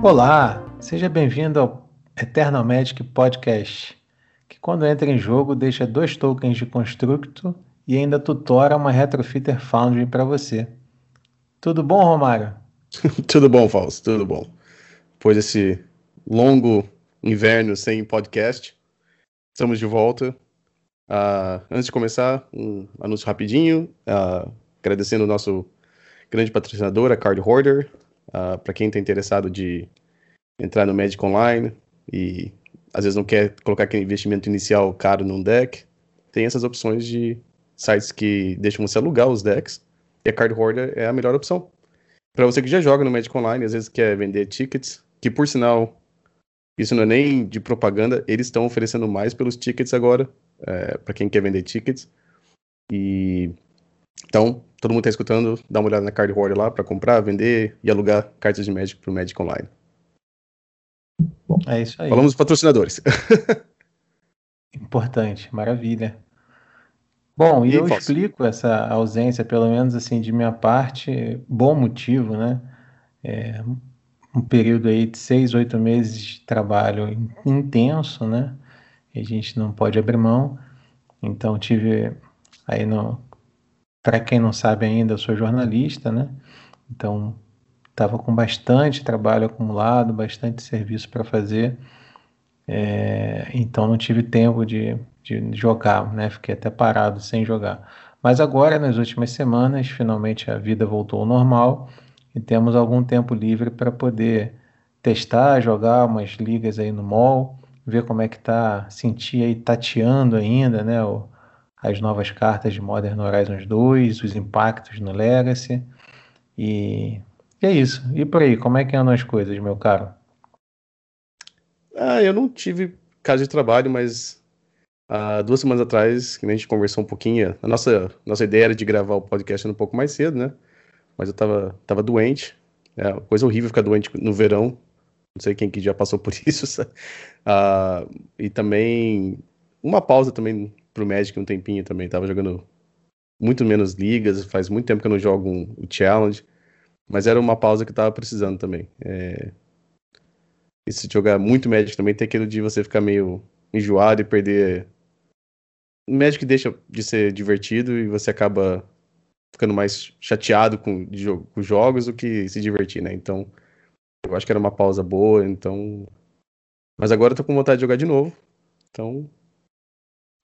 Olá, seja bem-vindo ao Eternal Magic Podcast, que quando entra em jogo deixa dois tokens de constructo e ainda tutora uma Retrofitter Foundry para você. Tudo bom, Romário? tudo bom, Fausto, tudo bom. Depois desse longo inverno sem podcast, estamos de volta. Uh, antes de começar, um anúncio rapidinho, uh, agradecendo o nosso grande patrocinador, a Card Hoarder, uh, para quem está interessado de entrar no Magic Online e às vezes não quer colocar aquele investimento inicial caro num deck, tem essas opções de sites que deixam você alugar os decks, e a Card Hoarder é a melhor opção. Para você que já joga no Magic Online, às vezes quer vender tickets, que por sinal, isso não é nem de propaganda, eles estão oferecendo mais pelos tickets agora, é, para quem quer vender tickets. E então, todo mundo está escutando, dá uma olhada na Card Hoarder lá para comprar, vender e alugar cartas de Magic para o Magic Online. Bom, é isso aí. Falamos dos patrocinadores. Importante, maravilha. Bom, e, e eu explico essa ausência, pelo menos assim, de minha parte, bom motivo, né? É, um período aí de seis, oito meses de trabalho intenso, né? E a gente não pode abrir mão. Então tive aí no, para quem não sabe ainda, eu sou jornalista, né? Então estava com bastante trabalho acumulado, bastante serviço para fazer. É, então não tive tempo de de jogar, né? Fiquei até parado sem jogar. Mas agora, nas últimas semanas, finalmente a vida voltou ao normal e temos algum tempo livre para poder testar, jogar umas ligas aí no mall, ver como é que tá, sentir aí tateando ainda, né? O, as novas cartas de Modern Horizons 2, os impactos no Legacy. E, e é isso. E por aí, como é que andam as coisas, meu caro? Ah, eu não tive caso de trabalho, mas Há duas semanas atrás, que a gente conversou um pouquinho, a nossa, nossa ideia era de gravar o podcast um pouco mais cedo, né? Mas eu tava, tava doente. É coisa horrível ficar doente no verão. Não sei quem que já passou por isso. Uh, e também uma pausa também pro Magic um tempinho também. Tava jogando muito menos ligas, faz muito tempo que eu não jogo um, o Challenge. Mas era uma pausa que eu tava precisando também. É... E se jogar muito Magic também tem aquilo de você ficar meio enjoado e perder o Magic deixa de ser divertido e você acaba ficando mais chateado com, com jogos do que se divertir, né? Então, eu acho que era uma pausa boa, então. Mas agora eu tô com vontade de jogar de novo. Então,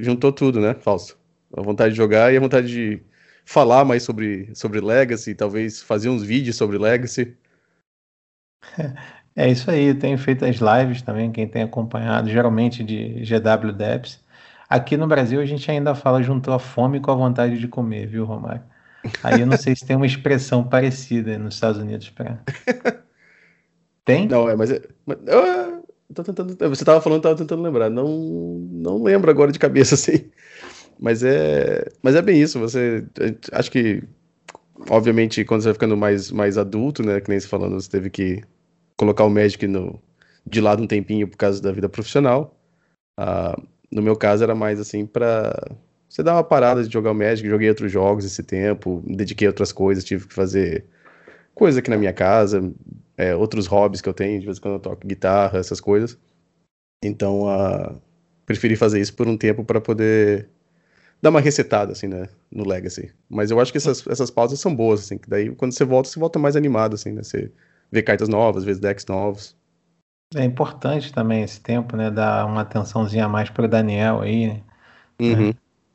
juntou tudo, né, Falso? A vontade de jogar e a vontade de falar mais sobre, sobre Legacy, talvez fazer uns vídeos sobre Legacy. É isso aí, tenho feito as lives também, quem tem acompanhado, geralmente de GW Debs. Aqui no Brasil a gente ainda fala juntou a fome com a vontade de comer, viu, Romário? Aí eu não sei se tem uma expressão parecida nos Estados Unidos para. Tem? Não, é, mas, é, mas eu, tô tentando, você estava falando, estava tentando lembrar. Não, não lembro agora de cabeça assim. Mas é, mas é bem isso. Você, acho que, obviamente, quando você vai ficando mais, mais adulto, né, que nem você falando, você teve que colocar o Magic no, de lado um tempinho por causa da vida profissional. Uh, no meu caso era mais assim para você dar uma parada de jogar o Magic, joguei outros jogos esse tempo, me dediquei a outras coisas, tive que fazer coisa aqui na minha casa, é, outros hobbies que eu tenho, de vez em quando eu toco guitarra, essas coisas. Então, uh, preferi fazer isso por um tempo para poder dar uma resetada, assim, né, no Legacy. Mas eu acho que essas, essas pausas são boas, assim, que daí quando você volta, você volta mais animado, assim, né, você vê cartas novas, vê decks novos. É importante também esse tempo, né? Dar uma atençãozinha a mais para Daniel aí, né? Uhum.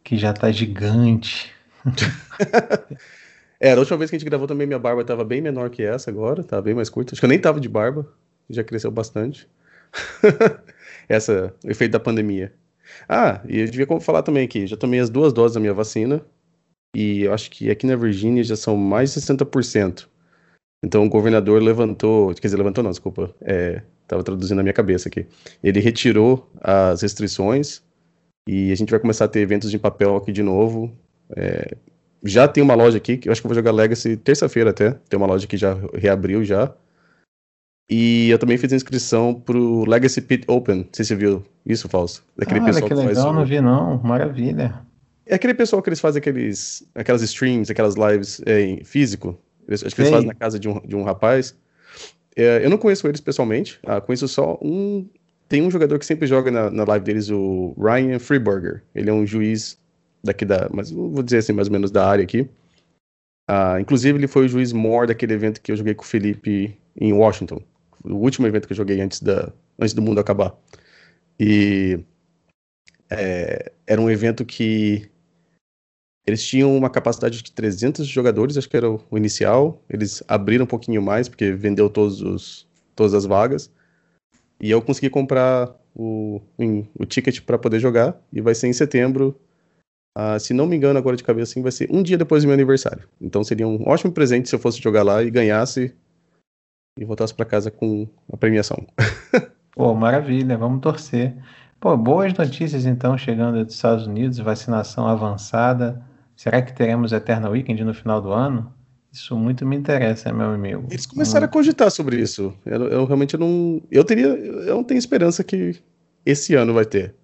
Que já tá gigante. é, a última vez que a gente gravou também minha barba tava bem menor que essa agora, tava bem mais curta. Acho que eu nem tava de barba, já cresceu bastante. essa, o efeito da pandemia. Ah, e eu devia falar também aqui, já tomei as duas doses da minha vacina, e eu acho que aqui na Virgínia já são mais de 60%. Então o governador levantou, quer dizer, levantou não, desculpa, é, Estava traduzindo na minha cabeça aqui. Ele retirou as restrições e a gente vai começar a ter eventos de papel aqui de novo. É, já tem uma loja aqui, que eu acho que eu vou jogar Legacy terça-feira até. Tem uma loja que já reabriu já. E eu também fiz a inscrição pro Legacy Pit Open. Não sei se você viu isso, Fausto. Daquele Cara, pessoal que, que legal, não vi não. Maravilha. É aquele pessoal que eles fazem aqueles, aquelas streams, aquelas lives é, em físico. Eles, acho que eles fazem na casa de um, de um rapaz. É, eu não conheço eles pessoalmente. Ah, conheço só um. Tem um jogador que sempre joga na, na live deles, o Ryan Freeburger. Ele é um juiz daqui da. Mas vou dizer assim, mais ou menos da área aqui. Ah, inclusive, ele foi o juiz maior daquele evento que eu joguei com o Felipe em Washington o último evento que eu joguei antes, da, antes do mundo acabar. E é, era um evento que eles tinham uma capacidade de 300 jogadores, acho que era o inicial. Eles abriram um pouquinho mais, porque vendeu todos os, todas as vagas. E eu consegui comprar o, o ticket para poder jogar. E vai ser em setembro. Uh, se não me engano, agora de cabeça, assim, vai ser um dia depois do meu aniversário. Então seria um ótimo presente se eu fosse jogar lá e ganhasse e voltasse para casa com a premiação. Pô, maravilha, vamos torcer. Pô, boas notícias então chegando dos Estados Unidos, vacinação avançada. Será que teremos Eternal Weekend no final do ano? Isso muito me interessa, meu amigo. Eles começaram a cogitar sobre isso. Eu, eu, realmente não. Eu teria. Eu não tenho esperança que esse ano vai ter.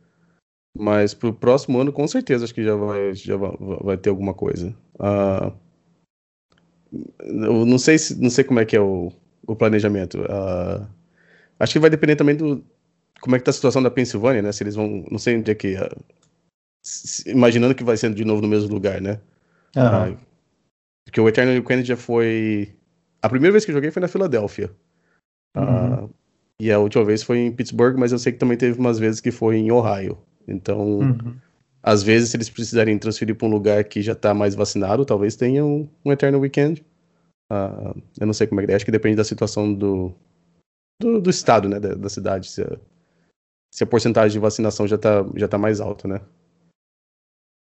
Mas pro próximo ano, com certeza, acho que já vai, já vai, vai ter alguma coisa. Uh, eu não sei, se, não sei como é que é o, o planejamento. Uh, acho que vai depender também do como é que tá a situação da Pensilvânia, né? Se eles vão, não sei onde é que, uh, se, imaginando que vai ser de novo no mesmo lugar, né? Uhum. Uh, porque o Eternal Weekend já foi a primeira vez que eu joguei foi na Filadélfia. Uhum. e a última vez foi em Pittsburgh, mas eu sei que também teve umas vezes que foi em Ohio. Então, uhum. às vezes, se eles precisarem transferir para um lugar que já está mais vacinado, talvez tenham um Eternal Weekend. Uh, eu não sei como é que é, acho que depende da situação do, do, do estado, né, da, da cidade, se a, se a, porcentagem de vacinação já tá, já tá mais alta, né.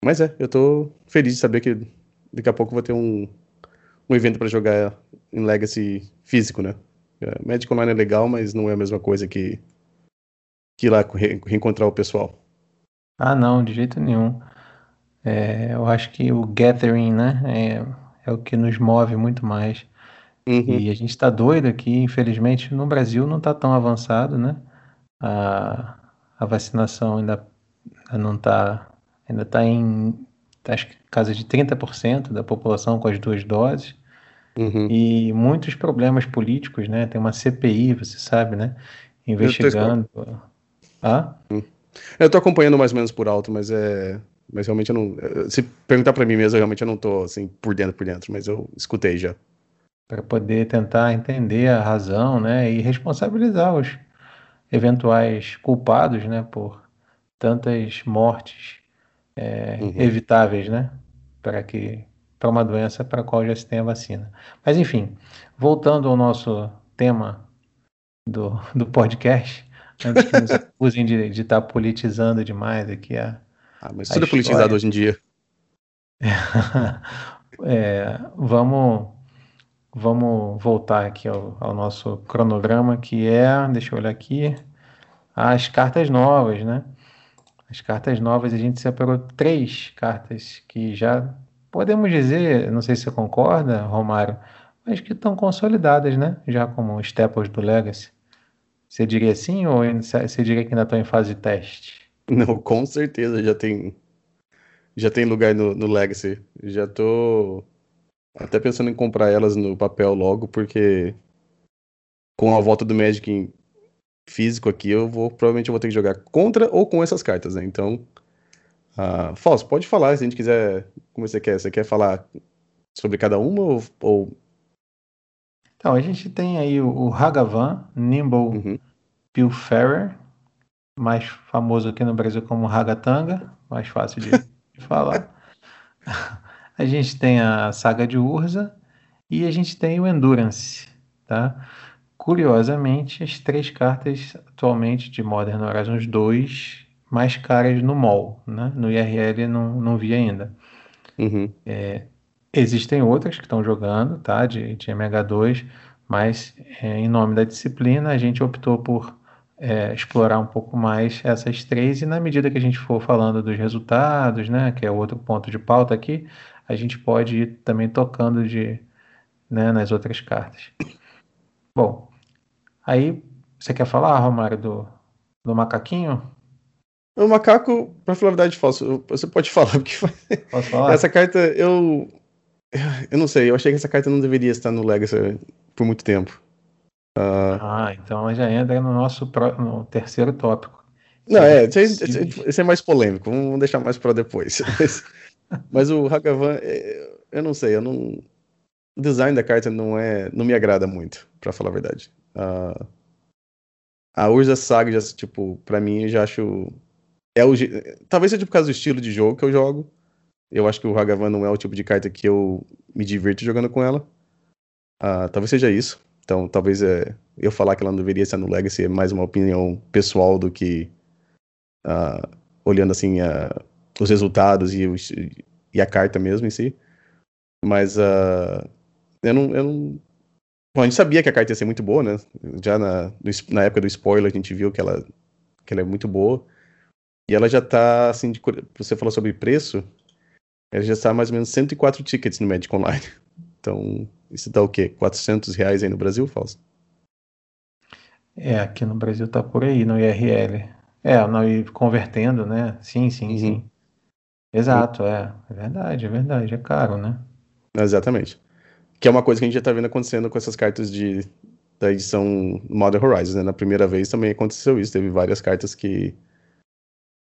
Mas é, eu tô feliz de saber que daqui a pouco vou ter um, um evento para jogar em Legacy físico, né. É, Magic Online é legal, mas não é a mesma coisa que, que ir lá re, reencontrar o pessoal. Ah, não, de jeito nenhum. É, eu acho que o Gathering, né, é é o que nos move muito mais. Uhum. E a gente está doido aqui, infelizmente, no Brasil não está tão avançado, né? A, a vacinação ainda, não está, ainda está em, acho que casa de 30% da população com as duas doses. Uhum. E muitos problemas políticos, né? Tem uma CPI, você sabe, né? Investigando. Eu ah? Eu tô acompanhando mais ou menos por alto, mas é mas realmente eu não. Se perguntar para mim mesmo, realmente eu não tô assim por dentro por dentro, mas eu escutei já. Para poder tentar entender a razão, né, e responsabilizar os eventuais culpados, né, por tantas mortes é, uhum. evitáveis, né, para que para uma doença para a qual já se tem a vacina. Mas enfim, voltando ao nosso tema do, do podcast, antes que nos acusem de estar tá politizando demais aqui a, ah, mas tudo é politizado hoje em dia. é, vamos, vamos voltar aqui ao, ao, nosso cronograma, que é, deixa eu olhar aqui, as cartas novas, né? As cartas novas, a gente separou três cartas que já podemos dizer, não sei se você concorda, Romário, mas que estão consolidadas, né? Já como staples do Legacy. Você diria sim ou você diria que ainda estão em fase de teste? Não, com certeza já tem já tem lugar no, no Legacy. Já tô até pensando em comprar elas no papel logo, porque com a volta do Magic físico aqui, eu vou provavelmente eu vou ter que jogar contra ou com essas cartas, né? Então, uh, Fausto, pode falar se a gente quiser, como você quer. Você quer falar sobre cada uma ou, ou... Então, a gente tem aí o, o Hagavan, Nimble uhum. Pilferer, mais famoso aqui no Brasil como Ragatanga, mais fácil de, de falar. A gente tem a saga de Urza e a gente tem o Endurance, tá? Curiosamente, as três cartas atualmente de Modern Horizons 2 mais caras no mall, né? No IRL não, não vi ainda. Uhum. É, existem outras que estão jogando, tá? De, de MH2, mas é, em nome da disciplina a gente optou por é, explorar um pouco mais essas três e na medida que a gente for falando dos resultados, né, que é outro ponto de pauta aqui, a gente pode ir também tocando de, né, nas outras cartas. Bom, Aí, você quer falar, Romário, do, do macaquinho? O macaco, pra falar a verdade, falso. Você pode falar, porque Posso falar? essa carta eu. Eu não sei, eu achei que essa carta não deveria estar no Legacy por muito tempo. Uh... Ah, então já entra no nosso pro... no terceiro tópico. Não, é, esse é mais polêmico, vamos deixar mais para depois. Mas, mas, o Hagavan, é, eu não sei, eu não. O design da carta não é. não me agrada muito, para falar a verdade. Uh... A Urza Saga, já, tipo, pra mim, eu já acho é o, talvez seja por causa do estilo de jogo que eu jogo. Eu acho que o Hagavan não é o tipo de carta que eu me divirto jogando com ela. Uh, talvez seja isso. Então, talvez é, eu falar que ela não deveria estar no Legacy é mais uma opinião pessoal do que uh, olhando assim uh, os resultados e, os, e, a carta mesmo em si. Mas eu não, eu não. Bom, a gente sabia que a carta ia ser muito boa, né? Já na, na época do spoiler a gente viu que ela, que ela é muito boa. E ela já tá, assim, de, você falou sobre preço, ela já está mais ou menos 104 tickets no Magic Online. Então, isso dá o quê? 400 reais aí no Brasil, Fausto? É, aqui no Brasil tá por aí, no IRL. É, não, e convertendo, né? Sim, sim, uhum. sim. Exato, é. É verdade, é verdade. É caro, né? Exatamente. Que é uma coisa que a gente já tá vendo acontecendo com essas cartas de, da edição Modern Horizons, né? Na primeira vez também aconteceu isso. Teve várias cartas que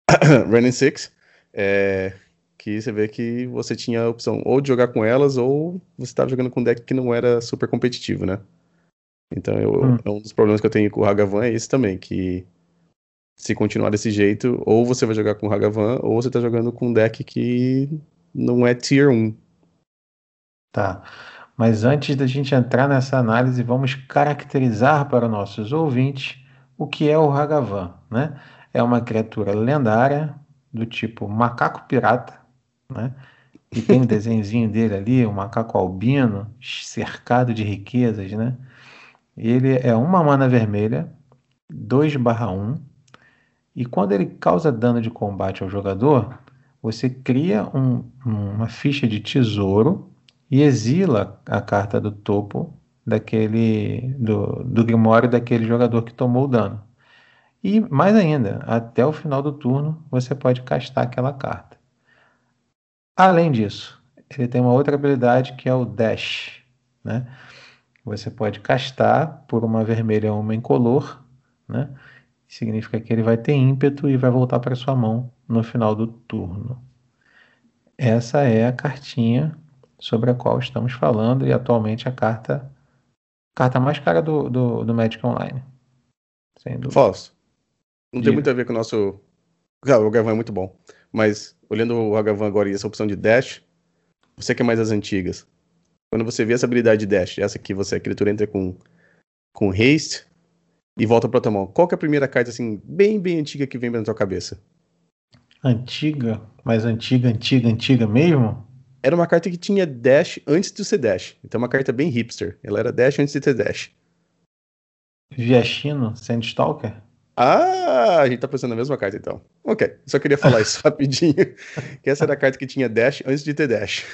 Running Six, é, que você vê que você tinha a opção ou de jogar com elas ou você estava jogando com um deck que não era super competitivo, né? Então eu, hum. é um dos problemas que eu tenho com o Hagavan é esse também, que se continuar desse jeito, ou você vai jogar com o Hagavan, ou você está jogando com um deck que não é Tier 1. Tá. Mas antes da gente entrar nessa análise, vamos caracterizar para nossos ouvintes o que é o Hagavan, né? é uma criatura lendária do tipo macaco pirata, né? E tem um desenhozinho dele ali, um macaco albino, cercado de riquezas, né? Ele é uma mana vermelha, 2/1, e quando ele causa dano de combate ao jogador, você cria um, uma ficha de tesouro e exila a carta do topo daquele do, do grimório daquele jogador que tomou o dano. E mais ainda, até o final do turno você pode castar aquela carta. Além disso, ele tem uma outra habilidade que é o Dash. Né? Você pode castar por uma vermelha ou uma incolor. Né? Significa que ele vai ter ímpeto e vai voltar para sua mão no final do turno. Essa é a cartinha sobre a qual estamos falando e atualmente a carta carta mais cara do, do, do Magic Online. Sem dúvida. Falso. Não tem muito a ver com o nosso. Claro, o Hagavan é muito bom. Mas, olhando o Hagavan agora e essa opção de dash, você quer mais as antigas. Quando você vê essa habilidade de dash, essa aqui, você, a criatura entra com, com haste e volta pra tua mão. Qual que é a primeira carta, assim, bem, bem antiga que vem na tua cabeça? Antiga? Mais antiga, antiga, antiga mesmo? Era uma carta que tinha dash antes de ser dash. Então, uma carta bem hipster. Ela era dash antes de ter dash. Viachino, Sandstalker? Ah, a gente tá pensando na mesma carta então. Ok, só queria falar isso rapidinho. Que essa era a carta que tinha dash antes de ter dash.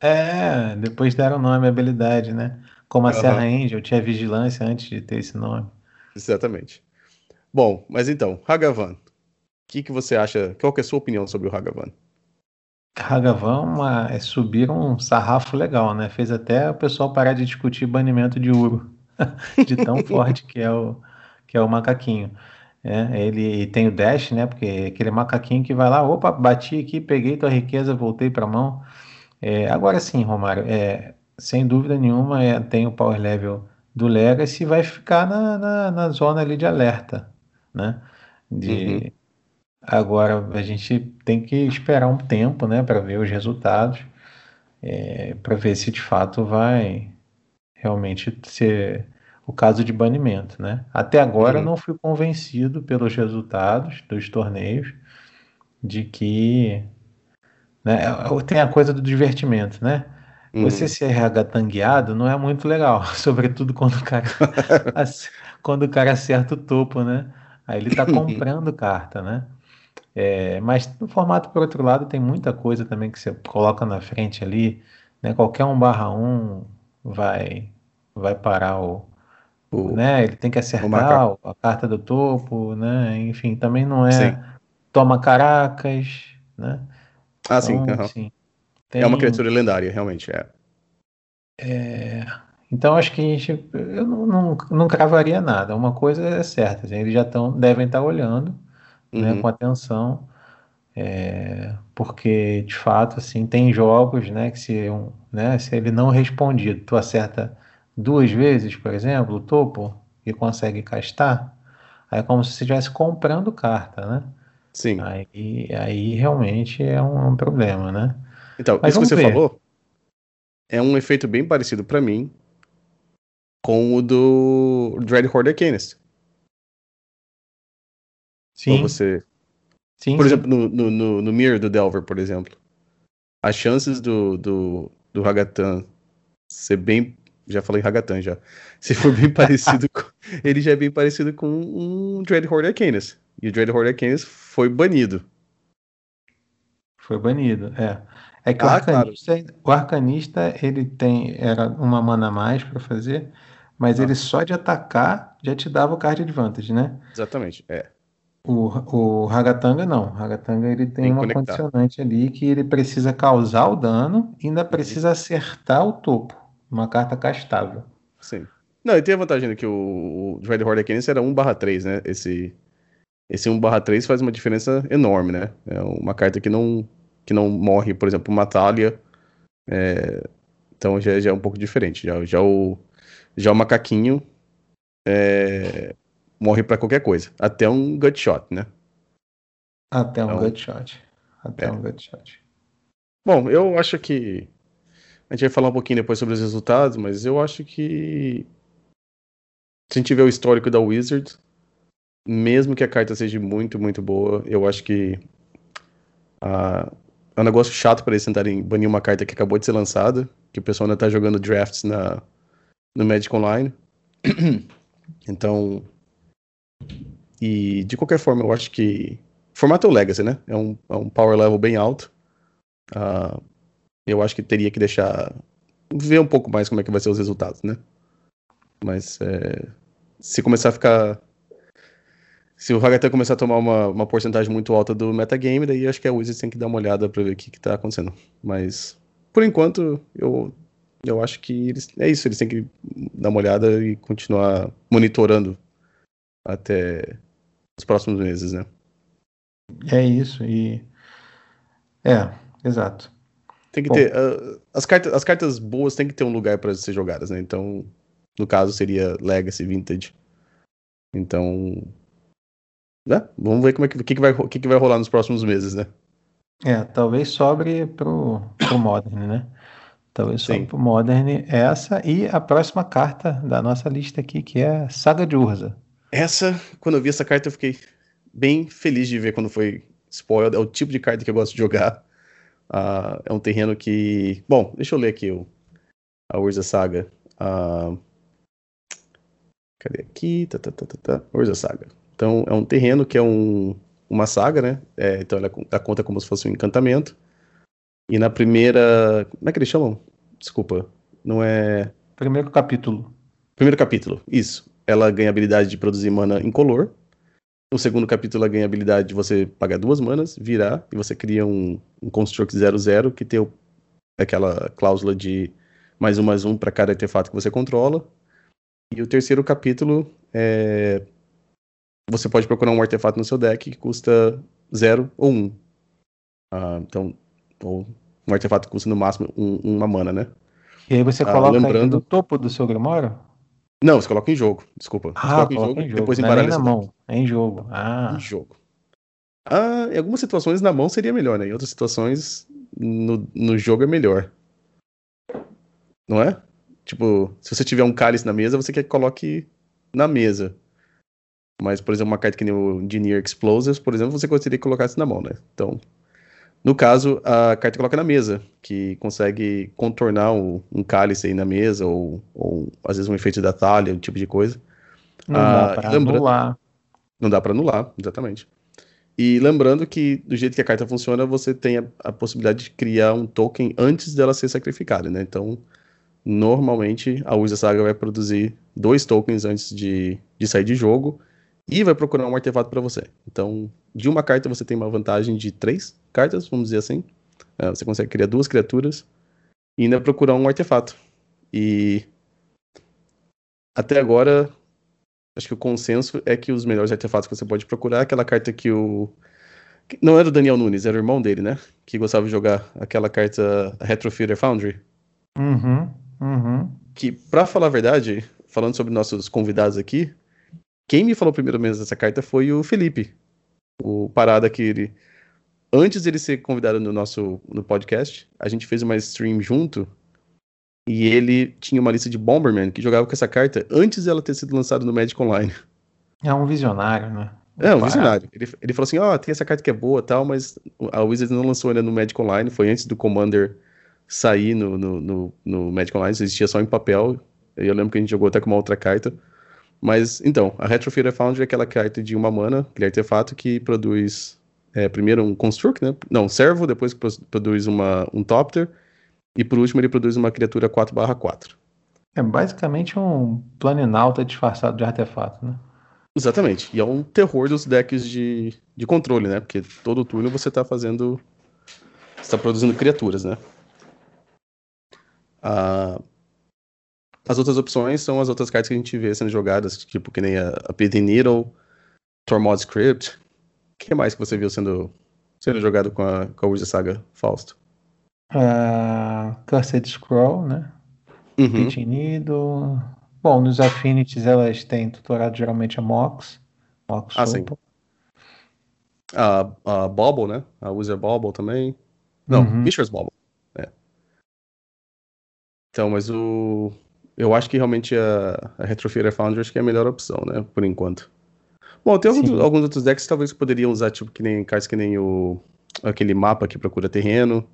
É, depois deram nome à habilidade, né? Como a uhum. Serra Angel tinha vigilância antes de ter esse nome. Exatamente. Bom, mas então, Hagavan. O que, que você acha? Qual que é a sua opinião sobre o Hagavan? Hagavan é subir um sarrafo legal, né? Fez até o pessoal parar de discutir banimento de Uro. de tão forte que é o, que é o macaquinho. É, ele tem o dash, né? Porque é aquele macaquinho que vai lá, opa, bati aqui, peguei tua riqueza, voltei para a mão. É, agora sim, Romário, é, sem dúvida nenhuma, é, tem o power level do Legacy vai ficar na, na, na, zona ali de alerta, né? De, uhum. Agora a gente tem que esperar um tempo, né, para ver os resultados, é, para ver se de fato vai realmente ser o caso de banimento. Né? Até agora uhum. não fui convencido pelos resultados dos torneios de que né, tem a coisa do divertimento, né? Uhum. Você ser regatangueado não é muito legal, sobretudo quando o cara quando o cara acerta o topo, né? Aí ele está comprando carta, né? É, mas no formato, por outro lado, tem muita coisa também que você coloca na frente ali, né? Qualquer um barra um vai vai parar o, o, né? Ele tem que acertar a carta do topo, né? Enfim, também não é sim. toma caracas, né? Ah, então, sim. Uhum. sim tem... É uma criatura lendária, realmente, é. é... Então acho que a gente, eu não, não, não cravaria nada. Uma coisa é certa, assim, eles já tão, devem estar olhando, né, uhum. né, com atenção, é, porque de fato, assim, tem jogos, né, que se, um, né, se ele não respondido, tu acerta duas vezes, por exemplo, o topo, e consegue castar, aí é como se você estivesse comprando carta, né? Im. Aí, aí realmente é um, é um problema, né? Então, Mas isso que você ver. falou é um efeito bem parecido para mim com o do Dread Horde Arcanist. Sim. você... Sim, por sim. exemplo, no, no, no, no Mirror do Delver, por exemplo. As chances do, do, do Hagatan ser bem já falei Hagatan já. Se for bem parecido com. Ele já é bem parecido com um Dreadhorde Arcanus. E o Dreadhorde Arcanus foi banido. Foi banido, é. É que ah, o, arcanista, claro. o arcanista ele tem era uma mana a mais para fazer, mas ah. ele só de atacar já te dava o card advantage, né? Exatamente, é. O, o Hagatanga não. O Hagatanga ele tem, tem uma conectar. condicionante ali que ele precisa causar o dano e ainda uhum. precisa acertar o topo. Uma carta castável. Sim. Não, e tem a vantagem que o, o Dread Horde Arcanist era 1/3, né? Esse, esse 1/3 faz uma diferença enorme, né? É uma carta que não, que não morre, por exemplo, uma Talia. É, então já, já é um pouco diferente. Já, já, o, já o macaquinho é, morre para qualquer coisa. Até um Gutshot, né? Até um então, Gutshot. Até é. um Gutshot. Bom, eu acho que a gente vai falar um pouquinho depois sobre os resultados, mas eu acho que se a gente tiver o histórico da Wizards, mesmo que a carta seja muito, muito boa, eu acho que uh, é um negócio chato para eles tentarem banir uma carta que acabou de ser lançada, que o pessoal ainda tá jogando drafts na, no Magic Online. então. E de qualquer forma, eu acho que. O formato é o Legacy, né? É um, é um power level bem alto. Uh, eu acho que teria que deixar. ver um pouco mais como é que vai ser os resultados, né? Mas é, se começar a ficar. Se o Hagatan começar a tomar uma, uma porcentagem muito alta do metagame, daí acho que a Wizards tem que dar uma olhada para ver o que, que tá acontecendo. Mas, por enquanto, eu, eu acho que eles, é isso, eles têm que dar uma olhada e continuar monitorando até os próximos meses, né? É isso, e. É, exato. Tem que Bom. ter. Uh, as, cartas, as cartas boas tem que ter um lugar para ser jogadas, né? Então, no caso, seria Legacy Vintage. Então. Né? Vamos ver como é que, que, que, vai, que, que vai rolar nos próximos meses, né? É, talvez sobre pro, pro Modern, né? Talvez sobre pro Modern essa e a próxima carta da nossa lista aqui, que é Saga de Urza. Essa, quando eu vi essa carta, eu fiquei bem feliz de ver quando foi spoiled. É o tipo de carta que eu gosto de jogar. Uh, é um terreno que. Bom, deixa eu ler aqui o, a Urza Saga. Uh, cadê aqui? Tá, tá, tá, tá, tá. Urza Saga. Então, é um terreno que é um, uma saga, né? É, então, ela, ela conta como se fosse um encantamento. E na primeira. Como é que eles chamam? Desculpa. Não é. Primeiro capítulo. Primeiro capítulo, isso. Ela ganha a habilidade de produzir mana incolor. No segundo capítulo, ela ganha a habilidade de você pagar duas manas, virar, e você cria um, um Construct 00 que tem o, aquela cláusula de mais um, mais um para cada artefato que você controla. E o terceiro capítulo é. Você pode procurar um artefato no seu deck que custa 0 ou 1. Um. Ah, então, ou um artefato que custa no máximo um, uma mana, né? E aí você ah, coloca lembrando... no topo do seu Grimório? Não, você coloca em jogo, desculpa. Ah, coloca, em jogo, em jogo, depois Não é na mão, é em jogo. Ah. Em jogo. Ah, em algumas situações na mão seria melhor, né? Em outras situações no, no jogo é melhor. Não é? Tipo, se você tiver um cálice na mesa, você quer que coloque na mesa. Mas, por exemplo, uma carta que nem o Engineer Explosives, por exemplo, você gostaria que colocasse na mão, né? Então, no caso, a carta coloca na mesa, que consegue contornar um, um cálice aí na mesa, ou, ou às vezes um efeito da talha, um tipo de coisa. Não ah, dá pra lembra... anular. Não dá para anular, exatamente. E lembrando que, do jeito que a carta funciona, você tem a, a, possibilidade de criar um token antes dela ser sacrificada, né? Então, normalmente, a Usa Saga vai produzir dois tokens antes de, de sair de jogo e vai procurar um artefato para você. Então, de uma carta você tem uma vantagem de três cartas, vamos dizer assim. Uh, você consegue criar duas criaturas e ainda procurar um artefato. E até agora, acho que o consenso é que os melhores artefatos que você pode procurar é aquela carta que o. Não era o Daniel Nunes, era o irmão dele, né? Que gostava de jogar aquela carta Retrofitter Foundry. Uhum, uhum. Que, pra falar a verdade, falando sobre nossos convidados aqui, quem me falou primeiro mesmo dessa carta foi o Felipe. O Parada que ele. Antes dele ser convidado no nosso no podcast, a gente fez uma stream junto e ele tinha uma lista de Bomberman que jogava com essa carta antes dela ter sido lançada no Magic Online. É um visionário, né? É, um visionário. Ele, ele falou assim: Ó, oh, tem essa carta que é boa tal, mas a Wizards não lançou ainda no Magic Online. Foi antes do Commander sair no, no, no, no Magic Online, existia só em papel. Eu lembro que a gente jogou até com uma outra carta. Mas, então, a Retrofeeder Foundry é aquela carta de uma mana, aquele artefato que produz é, primeiro um Construct, né? Não, um servo, depois produz uma, um Topter e por último, ele produz uma criatura 4/4. É basicamente um planinauta disfarçado de artefato, né? Exatamente. E é um terror dos decks de, de controle, né? Porque todo turno você está fazendo. Você está produzindo criaturas, né? Ah, as outras opções são as outras cartas que a gente vê sendo jogadas, tipo que nem a, a Pity Needle, Tormod Script. O que mais que você viu sendo, sendo jogado com a, com a Wizard Saga Fausto? Uh, Cursed Scroll, né? Uhum. Pitinido. Bom, nos Affinities elas têm tutorado geralmente a Mox. Mox ah, sim. A, a Bobble, né? A User Bobble também. Não, uhum. Fisher's Bobble. É. Então, mas o. Eu acho que realmente a, a Retrofeeder Foundry acho que é a melhor opção, né? Por enquanto. Bom, tem alguns, alguns, outros decks que talvez poderiam usar, tipo, que nem cards que nem o. aquele mapa que procura terreno.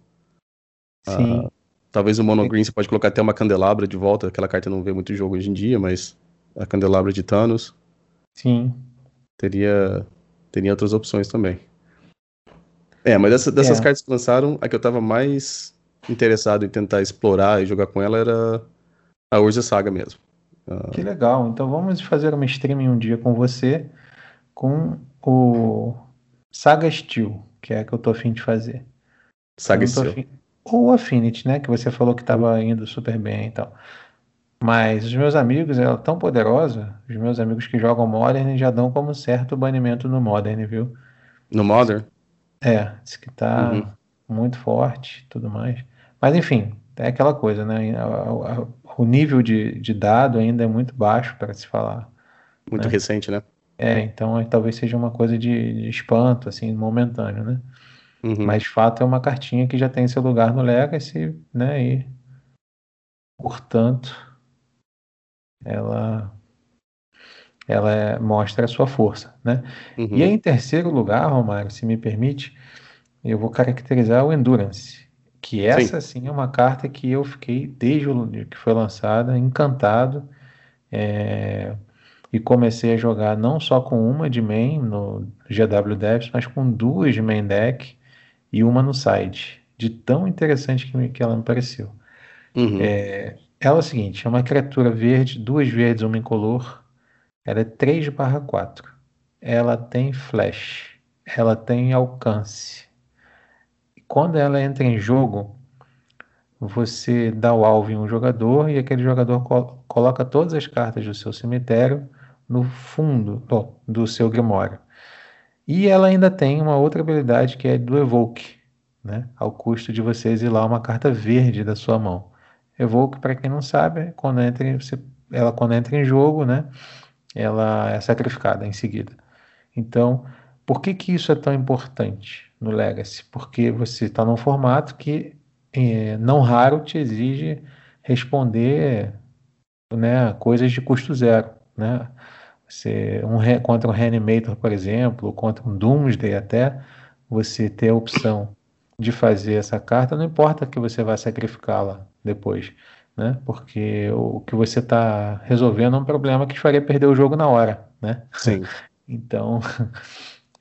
Sim. Uh, talvez o Mono Green você pode colocar até uma candelabra de volta, aquela carta não vê muito jogo hoje em dia, mas a candelabra de Thanos. Sim. Teria, teria outras opções também. É, mas dessa, dessas é. cartas que lançaram, a que eu tava mais interessado em tentar explorar e jogar com ela era a Urza Saga mesmo. Que legal. Então vamos fazer uma streaming um dia com você com o Saga Steel, que é a que eu tô afim de fazer. Saga Steel. Afim... Ou Affinity, né? Que você falou que estava indo super bem e tal. Mas os meus amigos, ela é tão poderosa, os meus amigos que jogam Modern já dão como certo o banimento no Modern, viu? No Modern? É, diz que tá uhum. muito forte tudo mais. Mas enfim, é aquela coisa, né? O nível de, de dado ainda é muito baixo para se falar. Muito né? recente, né? É, então talvez seja uma coisa de, de espanto, assim, momentâneo, né? Uhum. Mas de fato é uma cartinha que já tem seu lugar no Legacy, né? E portanto ela ela é, mostra a sua força, né? Uhum. E aí, em terceiro lugar, Romário, se me permite, eu vou caracterizar o Endurance, que essa sim, sim é uma carta que eu fiquei desde o que foi lançada encantado é, e comecei a jogar não só com uma de main no GW Devs, mas com duas de main deck e uma no site, de tão interessante que, me, que ela me pareceu. Uhum. É, ela é o seguinte, é uma criatura verde, duas verdes, uma incolor, ela é 3 barra 4. Ela tem flash, ela tem alcance. Quando ela entra em jogo, você dá o alvo em um jogador e aquele jogador col coloca todas as cartas do seu cemitério no fundo do, do seu grimório. E ela ainda tem uma outra habilidade que é do Evoke, né? ao custo de você exilar uma carta verde da sua mão. Evoke, para quem não sabe, quando entra, ela quando entra em jogo, né? ela é sacrificada em seguida. Então, por que, que isso é tão importante no Legacy? Porque você está num formato que é, não raro te exige responder né, coisas de custo zero. Né? Você, um, contra um Reanimator, por exemplo, ou contra um Doomsday até, você ter a opção de fazer essa carta, não importa que você vá sacrificá-la depois, né? Porque o que você está resolvendo é um problema que te faria perder o jogo na hora, né? Sim. então,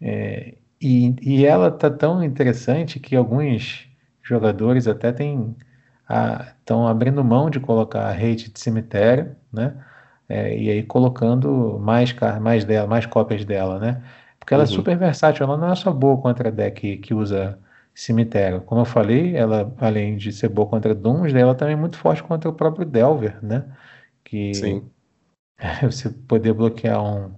é, e, e ela tá tão interessante que alguns jogadores até estão abrindo mão de colocar a rede de cemitério, né? é, e aí colocando mais, mais dela, mais cópias dela, né? Porque ela é uhum. é super versátil, ela não é só boa contra deck que usa cemitério. Como eu falei, ela, além de ser boa contra Dooms, ela também é muito forte contra o próprio Delver, né? Que Sim. você poder bloquear um,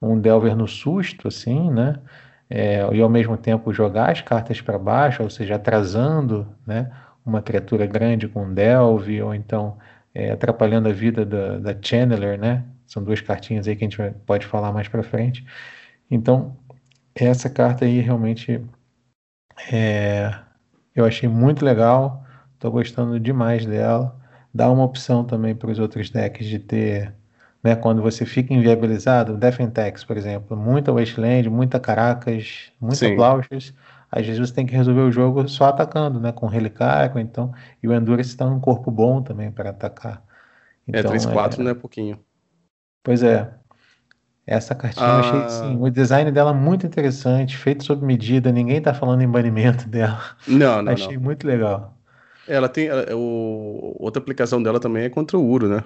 um Delver no susto, assim, né? É, e ao mesmo tempo jogar as cartas para baixo, ou seja, atrasando, né? Uma criatura grande com Delve, ou então é, atrapalhando a vida da, da Channeler, né? São duas cartinhas aí que a gente pode falar mais para frente. Então, essa carta aí realmente é, eu achei muito legal, estou gostando demais dela. Dá uma opção também para os outros decks de ter, né, quando você fica inviabilizado, Defentex, por exemplo, muita Wasteland, muita Caracas, muita Plauchers, às vezes você tem que resolver o jogo só atacando, né, com Relicário, então, e o Endurance está num corpo bom também para atacar. É, então, é, 3-4 é... não é pouquinho. Pois é, essa cartinha ah. eu achei assim, o design dela muito interessante, feito sob medida, ninguém tá falando em banimento dela. Não, não. achei não. muito legal. Ela tem. O, outra aplicação dela também é contra o Uro, né?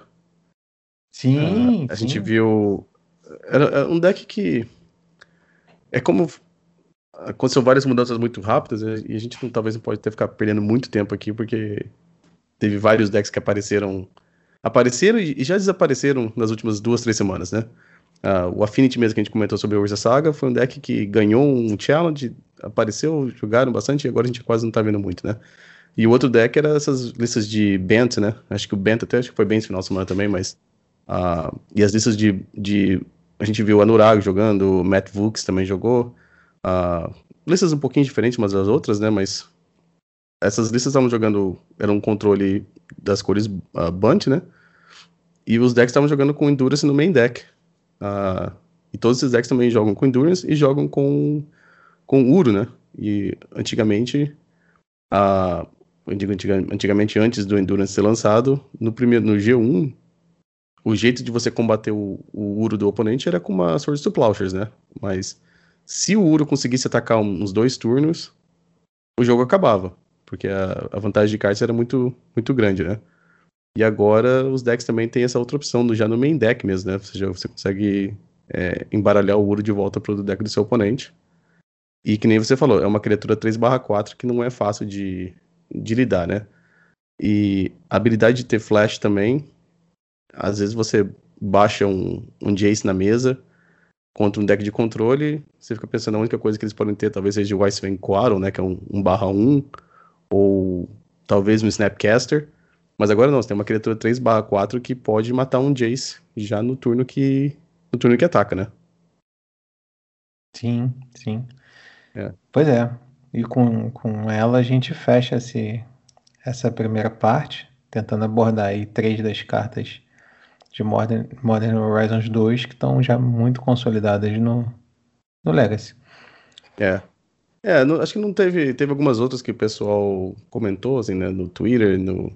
Sim. Ah, a sim. gente viu. Era um deck que. É como. Aconteceu várias mudanças muito rápidas e a gente não, talvez não pode ter ficar perdendo muito tempo aqui, porque teve vários decks que apareceram. Apareceram e já desapareceram nas últimas duas, três semanas, né? Uh, o Affinity mesmo que a gente comentou sobre o Urza Saga foi um deck que ganhou um challenge, apareceu, jogaram bastante e agora a gente quase não tá vendo muito, né? E o outro deck era essas listas de Bent, né? Acho que o Bent até acho que foi bem esse final de semana também, mas. Uh, e as listas de, de. A gente viu Anurag jogando, Matt Vooks também jogou. Uh, listas um pouquinho diferentes umas das outras, né? Mas. Essas listas estavam jogando. Era um controle das cores uh, Bunt, né? E os decks estavam jogando com Endurance no main deck. Uh, e todos esses decks também jogam com Endurance e jogam com, com Uro, né? E antigamente, uh, eu digo antigamente antes do Endurance ser lançado, no primeiro no G1, o jeito de você combater o, o Uro do oponente era com uma Swords to Plowshares, né? Mas se o Uro conseguisse atacar uns dois turnos, o jogo acabava. Porque a, a vantagem de cartas era muito, muito grande, né? E agora os decks também têm essa outra opção, já no main deck mesmo, né? Ou seja, você consegue é, embaralhar o Uro de volta para o deck do seu oponente. E que nem você falou, é uma criatura 3/4 que não é fácil de, de lidar, né? E a habilidade de ter flash também, às vezes você baixa um, um Jace na mesa contra um deck de controle, você fica pensando a única coisa que eles podem ter talvez seja o Icewind Quarrel, né? Que é um, um barra 1, ou talvez um Snapcaster. Mas agora não, você tem uma criatura 3/4 que pode matar um Jace já no turno que. no turno que ataca, né? Sim, sim. É. Pois é. E com, com ela a gente fecha esse, essa primeira parte, tentando abordar aí três das cartas de Modern, Modern Horizons 2 que estão já muito consolidadas no, no Legacy. É. É, não, acho que não teve. Teve algumas outras que o pessoal comentou, assim, né? No Twitter, no,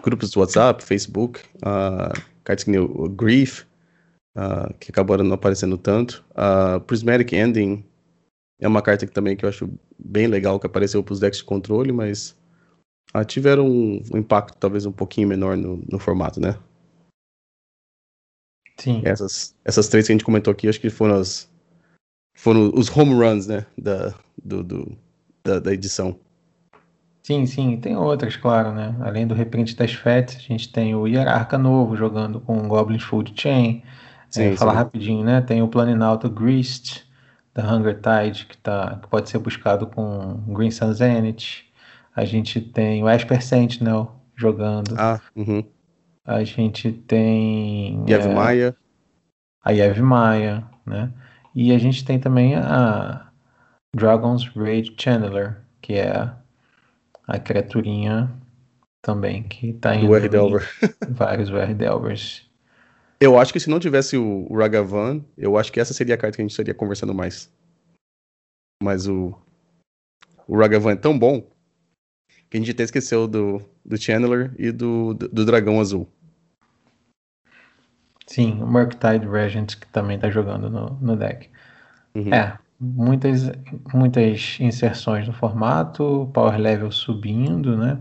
grupos do WhatsApp, Facebook, uh, cartas que o Grief, uh, que acabaram não aparecendo tanto. Uh, Prismatic Ending é uma carta que também que eu acho bem legal, que apareceu para os decks de controle, mas uh, tiveram um, um, impacto talvez um pouquinho menor no, no formato, né? Sim. Essas, essas três que a gente comentou aqui, acho que foram, as, foram os home runs, né, da, do, do da, da edição. Sim, sim, tem outras, claro, né? Além do reprint das FETs, a gente tem o Hierarca novo jogando com o Goblin Food Chain. Sim, é, falar rapidinho, né? Tem o Planinauto Grist, da Hunger Tide, que, tá, que pode ser buscado com Green Sun Zenith. A gente tem o Esper Sentinel jogando. Ah, uhum. A gente tem. Yev é, Maia. A Yev Maia, né? E a gente tem também a Dragon's Rage Channeler, que é a criaturinha também, que tá indo. O R. Delver. vários R. Delvers. Eu acho que se não tivesse o, Ragavan, eu acho que essa seria a carta que a gente estaria conversando mais. Mas o. O Ragavan é tão bom que a gente até esqueceu do, do Channeler e do, do, do Dragão Azul. Sim, o Murktide Regent que também tá jogando no, no deck. Uhum. É, muitas, muitas inserções no formato, power level subindo, né?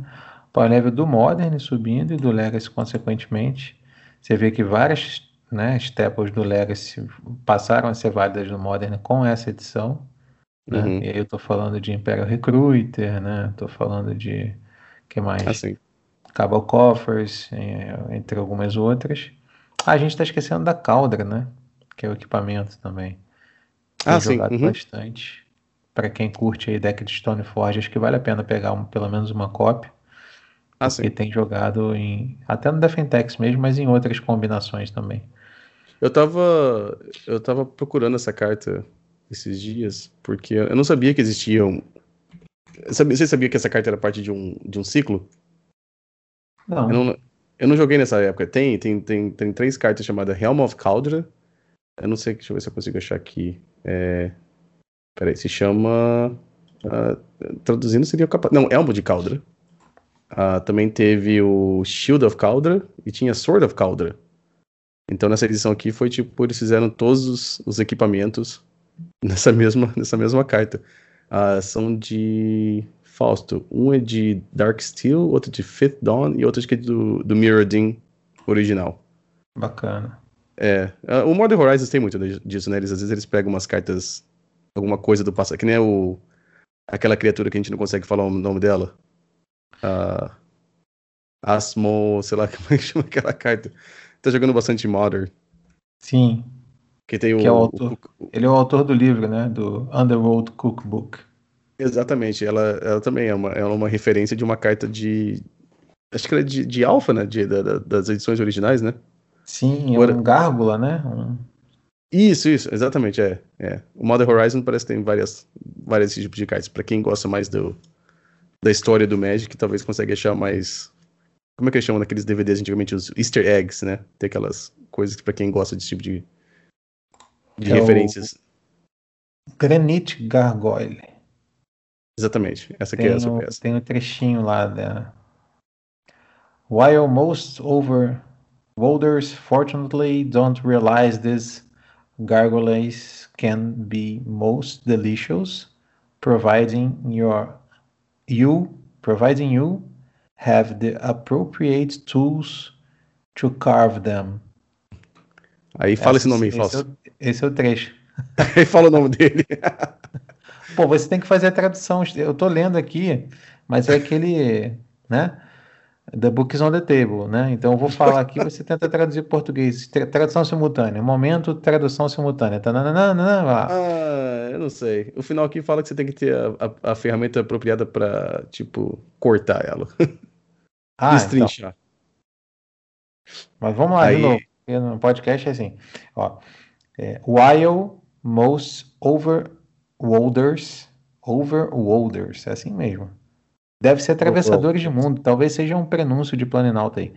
Power level do Modern subindo e do Legacy consequentemente. Você vê que várias né, staples do Legacy passaram a ser válidas no Modern com essa edição. Né? Uhum. E aí eu tô falando de Imperial Recruiter, né? Tô falando de que mais? Assim. Cabal Coffers, entre algumas outras. Ah, a gente está esquecendo da Caldra, né? Que é o equipamento também. Tem ah, jogado. Uhum. bastante. Para quem curte aí deck de Stoneforge, acho que vale a pena pegar um, pelo menos uma cópia. Ah, sim. tem jogado em. Até no Defentex mesmo, mas em outras combinações também. Eu tava. Eu tava procurando essa carta esses dias, porque eu não sabia que existiam. Você sabia que essa carta era parte de um, de um ciclo? Não. Eu, não. eu não joguei nessa época. Tem, tem, tem, tem três cartas chamadas Helm of Caldra. Eu não sei, deixa eu ver se eu consigo achar aqui. É... Peraí, se chama. Uh, traduzindo seria capaz. Não, Elmo de Caldra. Uh, também teve o Shield of Caldra e tinha Sword of Caldra. Então nessa edição aqui foi tipo, eles fizeram todos os, os equipamentos nessa mesma, nessa mesma carta. Uh, são de Fausto. Um é de Dark Steel, outro de Fifth Dawn e outro acho que é do, do Mirrodin original. Bacana. É. Uh, o Modern Horizons tem muito disso, né? Eles, às vezes eles pegam umas cartas, alguma coisa do passado, que nem o, aquela criatura que a gente não consegue falar o nome dela. Uh, Asmo, sei lá como é que chama aquela carta. Tá jogando bastante Modern. Sim. Que tem o, que é o autor, o, ele é o autor do livro, né? Do Underworld Cookbook. Exatamente. Ela, ela também é uma, é uma referência de uma carta de. Acho que ela é de, de alfa, né? De, da, das edições originais, né? Sim, é um gárgula, né? Um... Isso, isso, exatamente, é, é. O Modern Horizon parece que tem várias, vários tipos de cartas. Pra quem gosta mais do, da história do Magic, talvez consiga achar mais. Como é que eles chamam naqueles DVDs antigamente? Os Easter eggs, né? Tem aquelas coisas que pra quem gosta desse tipo de, de é referências. Granite Gargoyle. Exatamente, essa aqui tem é essa peça. Tem um trechinho lá da. While most over Wolders fortunately don't realize these gargoyles can be most delicious, providing your you providing you have the appropriate tools to carve them. Aí fala esse, nome aí, Fausto. Esse, é o trecho. Aí fala o nome dele. Pô, você tem que fazer a tradução. Eu tô lendo aqui, mas é aquele, né? The book is on the table, né? Então eu vou falar aqui, você tenta traduzir português. Tradução simultânea. Momento, tradução simultânea. ah, eu não sei. O final aqui fala que você tem que ter a, a, a ferramenta apropriada para, tipo, cortar ela. Ah, Destrinchar. Então. Mas vamos lá, Aí... de novo. No podcast é assim. Ó, é, while most over Wolders, Overwolders, é assim mesmo. Deve ser Atravessadores de Mundo, talvez seja um prenúncio de Planalto aí.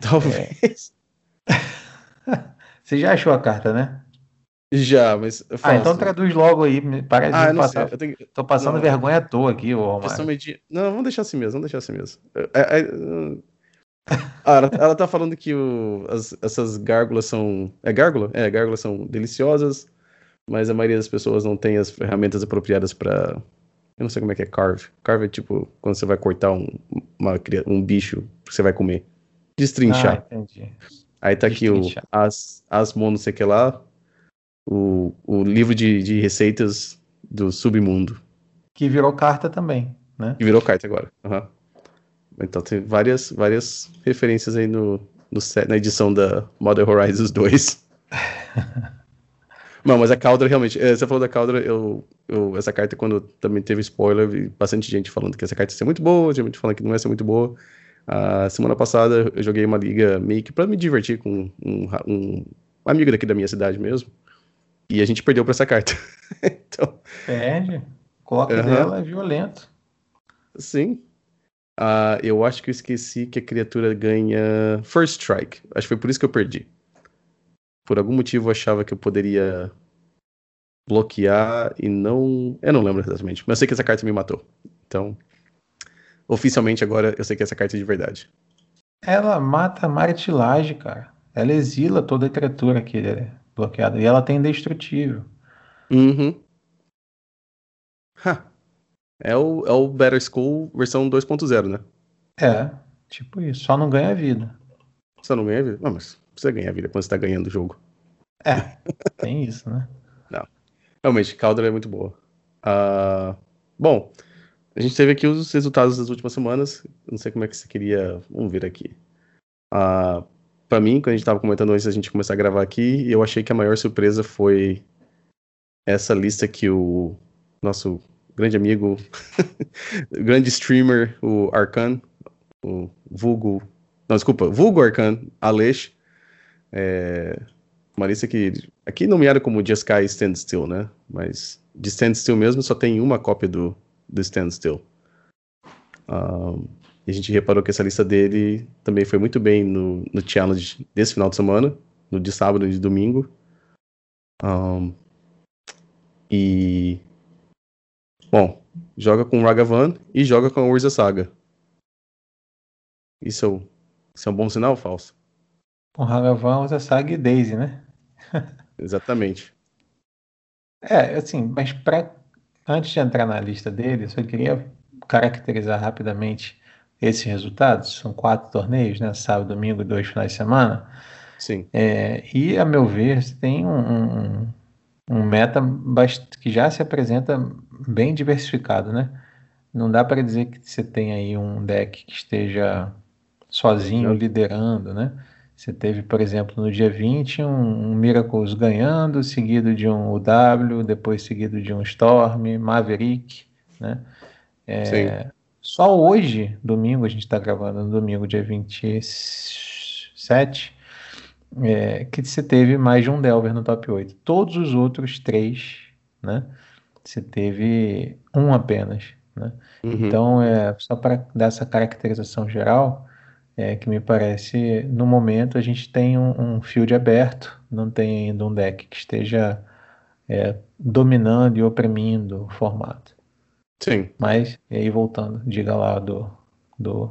Talvez. É... Você já achou a carta, né? Já, mas. Ah, então traduz logo aí. Parece ah, não passar. Sei, tenho... Tô passando não, vergonha à toa aqui, ô Romário. Não, vamos deixar assim mesmo, vamos deixar assim mesmo. É, é... ah, ela, ela tá falando que o, as, essas gárgulas são. É gárgula? É, gárgulas são deliciosas, mas a maioria das pessoas não tem as ferramentas apropriadas para eu não sei como é que é carve. Carve é tipo quando você vai cortar um, uma, um bicho que você vai comer. Destrinchar. Ah, entendi. Aí tá aqui o as, Asmo não sei o que lá, o, o livro de, de receitas do submundo. Que virou carta também, né? Que virou carta agora. Uhum. Então tem várias, várias referências aí no, no, na edição da Modern Horizons 2. Não, mas a Caldra realmente. É, você falou da Caldra, eu, eu, essa carta, quando também teve spoiler, vi bastante gente falando que essa carta ia ser muito boa, gente falando que não ia ser muito boa. A semana passada eu joguei uma liga meio que pra me divertir com um, um amigo daqui da minha cidade mesmo. E a gente perdeu pra essa carta. então... Perde. Coloca uhum. dela é violento. Sim. Uh, eu acho que eu esqueci que a criatura ganha First Strike. Acho que foi por isso que eu perdi por algum motivo eu achava que eu poderia bloquear e não. Eu não lembro exatamente, mas eu sei que essa carta me matou. Então, oficialmente agora eu sei que essa carta é de verdade. Ela mata a martilagem, cara. Ela exila toda a criatura que é bloqueada. E ela tem indestrutível. Uhum. Ha. É o, é o Better School versão 2.0, né? É, tipo isso. Só não ganha vida. Só não ganha vida? Não, mas precisa ganhar vida quando você tá ganhando o jogo. É, tem isso, né? Não. Realmente, Calder é muito boa. Uh, bom, a gente teve aqui os resultados das últimas semanas. Não sei como é que você queria. Vamos ver aqui. Uh, para mim, quando a gente estava comentando antes a gente começar a gravar aqui, eu achei que a maior surpresa foi essa lista que o nosso grande amigo, grande streamer, o Arcan, o vulgo, não, desculpa, vulgo Arcan, Aleix, é, uma lista que aqui nomeada como Just Sky Stand Still, né? Mas de Stand Still mesmo só tem uma cópia do, do Stand Still. Um, e a gente reparou que essa lista dele também foi muito bem no, no challenge desse final de semana, no de sábado e de domingo. Um, e. Bom, joga com Ragavan e joga com a Urza Saga. Isso é, o, isso é um bom sinal ou falso? Com Ragavan, Urza Saga e Daisy, né? Exatamente. É, assim, mas pra, antes de entrar na lista dele, eu só queria caracterizar rapidamente esses resultados. São quatro torneios, né? Sábado, domingo e dois finais de semana. Sim. É, e, a meu ver, tem um, um, um meta que já se apresenta bem diversificado, né? Não dá para dizer que você tem aí um deck que esteja sozinho, liderando, né? Você teve, por exemplo, no dia 20, um, um Miracles ganhando, seguido de um UW, depois seguido de um Storm, Maverick, né? É, Sim. Só hoje, domingo, a gente está gravando no domingo, dia 27, é, que você teve mais de um Delver no top 8. Todos os outros três, né? Você teve um apenas, né? Uhum. Então, é, só para dar essa caracterização geral, é, que me parece, no momento, a gente tem um, um field aberto, não tem ainda um deck que esteja é, dominando e oprimindo o formato. Sim. Mas, e aí voltando, diga lá do, do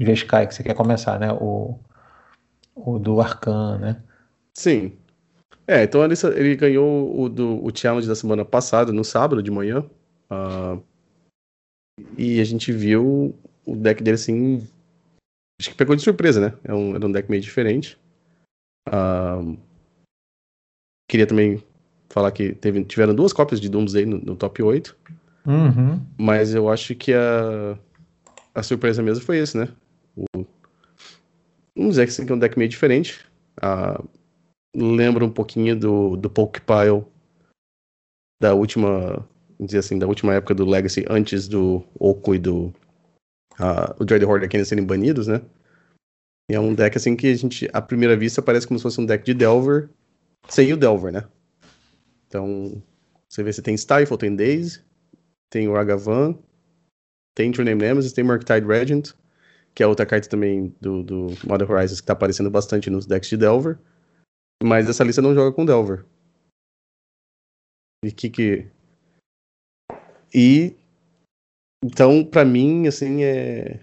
Jeskai que você quer começar, né? O, o do Arcan, né? Sim. É, então ele, ele ganhou o, do, o challenge da semana passada, no sábado de manhã. Uh, e a gente viu o deck dele assim. Acho que pegou de surpresa, né? É um, era um deck meio diferente. Uh, queria também falar que teve, tiveram duas cópias de Doomsday no, no top 8. Uhum. Mas eu acho que a, a surpresa mesmo foi esse, né? Um deck que é um deck meio diferente. Uh, lembra um pouquinho do, do Pokepile da última, dizer assim, da última época do Legacy, antes do Oco e do uh, o Dread Horde aqui serem banidos, né? E é um deck assim que a gente, à primeira vista, parece como se fosse um deck de Delver, sem o Delver, né? Então, você vê se tem Stifle, tem Daze, tem o Agavan, tem True Name Nemesis, tem Murktide Regent, que é outra carta também do, do Modern Horizons que tá aparecendo bastante nos decks de Delver. Mas essa lista não joga com Delver. E que que. E. Então, pra mim, assim, é.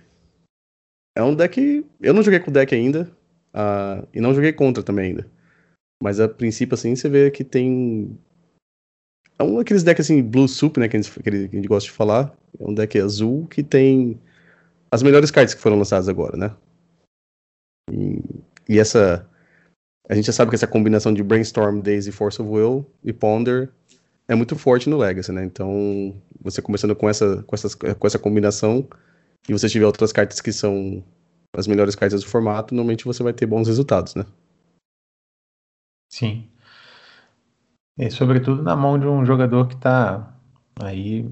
É um deck. Eu não joguei com o deck ainda. Uh, e não joguei contra também ainda. Mas a princípio, assim, você vê que tem é um daqueles decks assim, Blue Soup, né, que a, gente, que a gente gosta de falar. É um deck azul que tem as melhores cartas que foram lançadas agora, né? E, e, essa. A gente já sabe que essa combinação de Brainstorm, Daisy, Force of Will e Ponder é muito forte no Legacy, né? Então, você começando com essa, com, essas, com essa combinação e você tiver outras cartas que são as melhores cartas do formato, normalmente você vai ter bons resultados, né? Sim. E sobretudo na mão de um jogador que está aí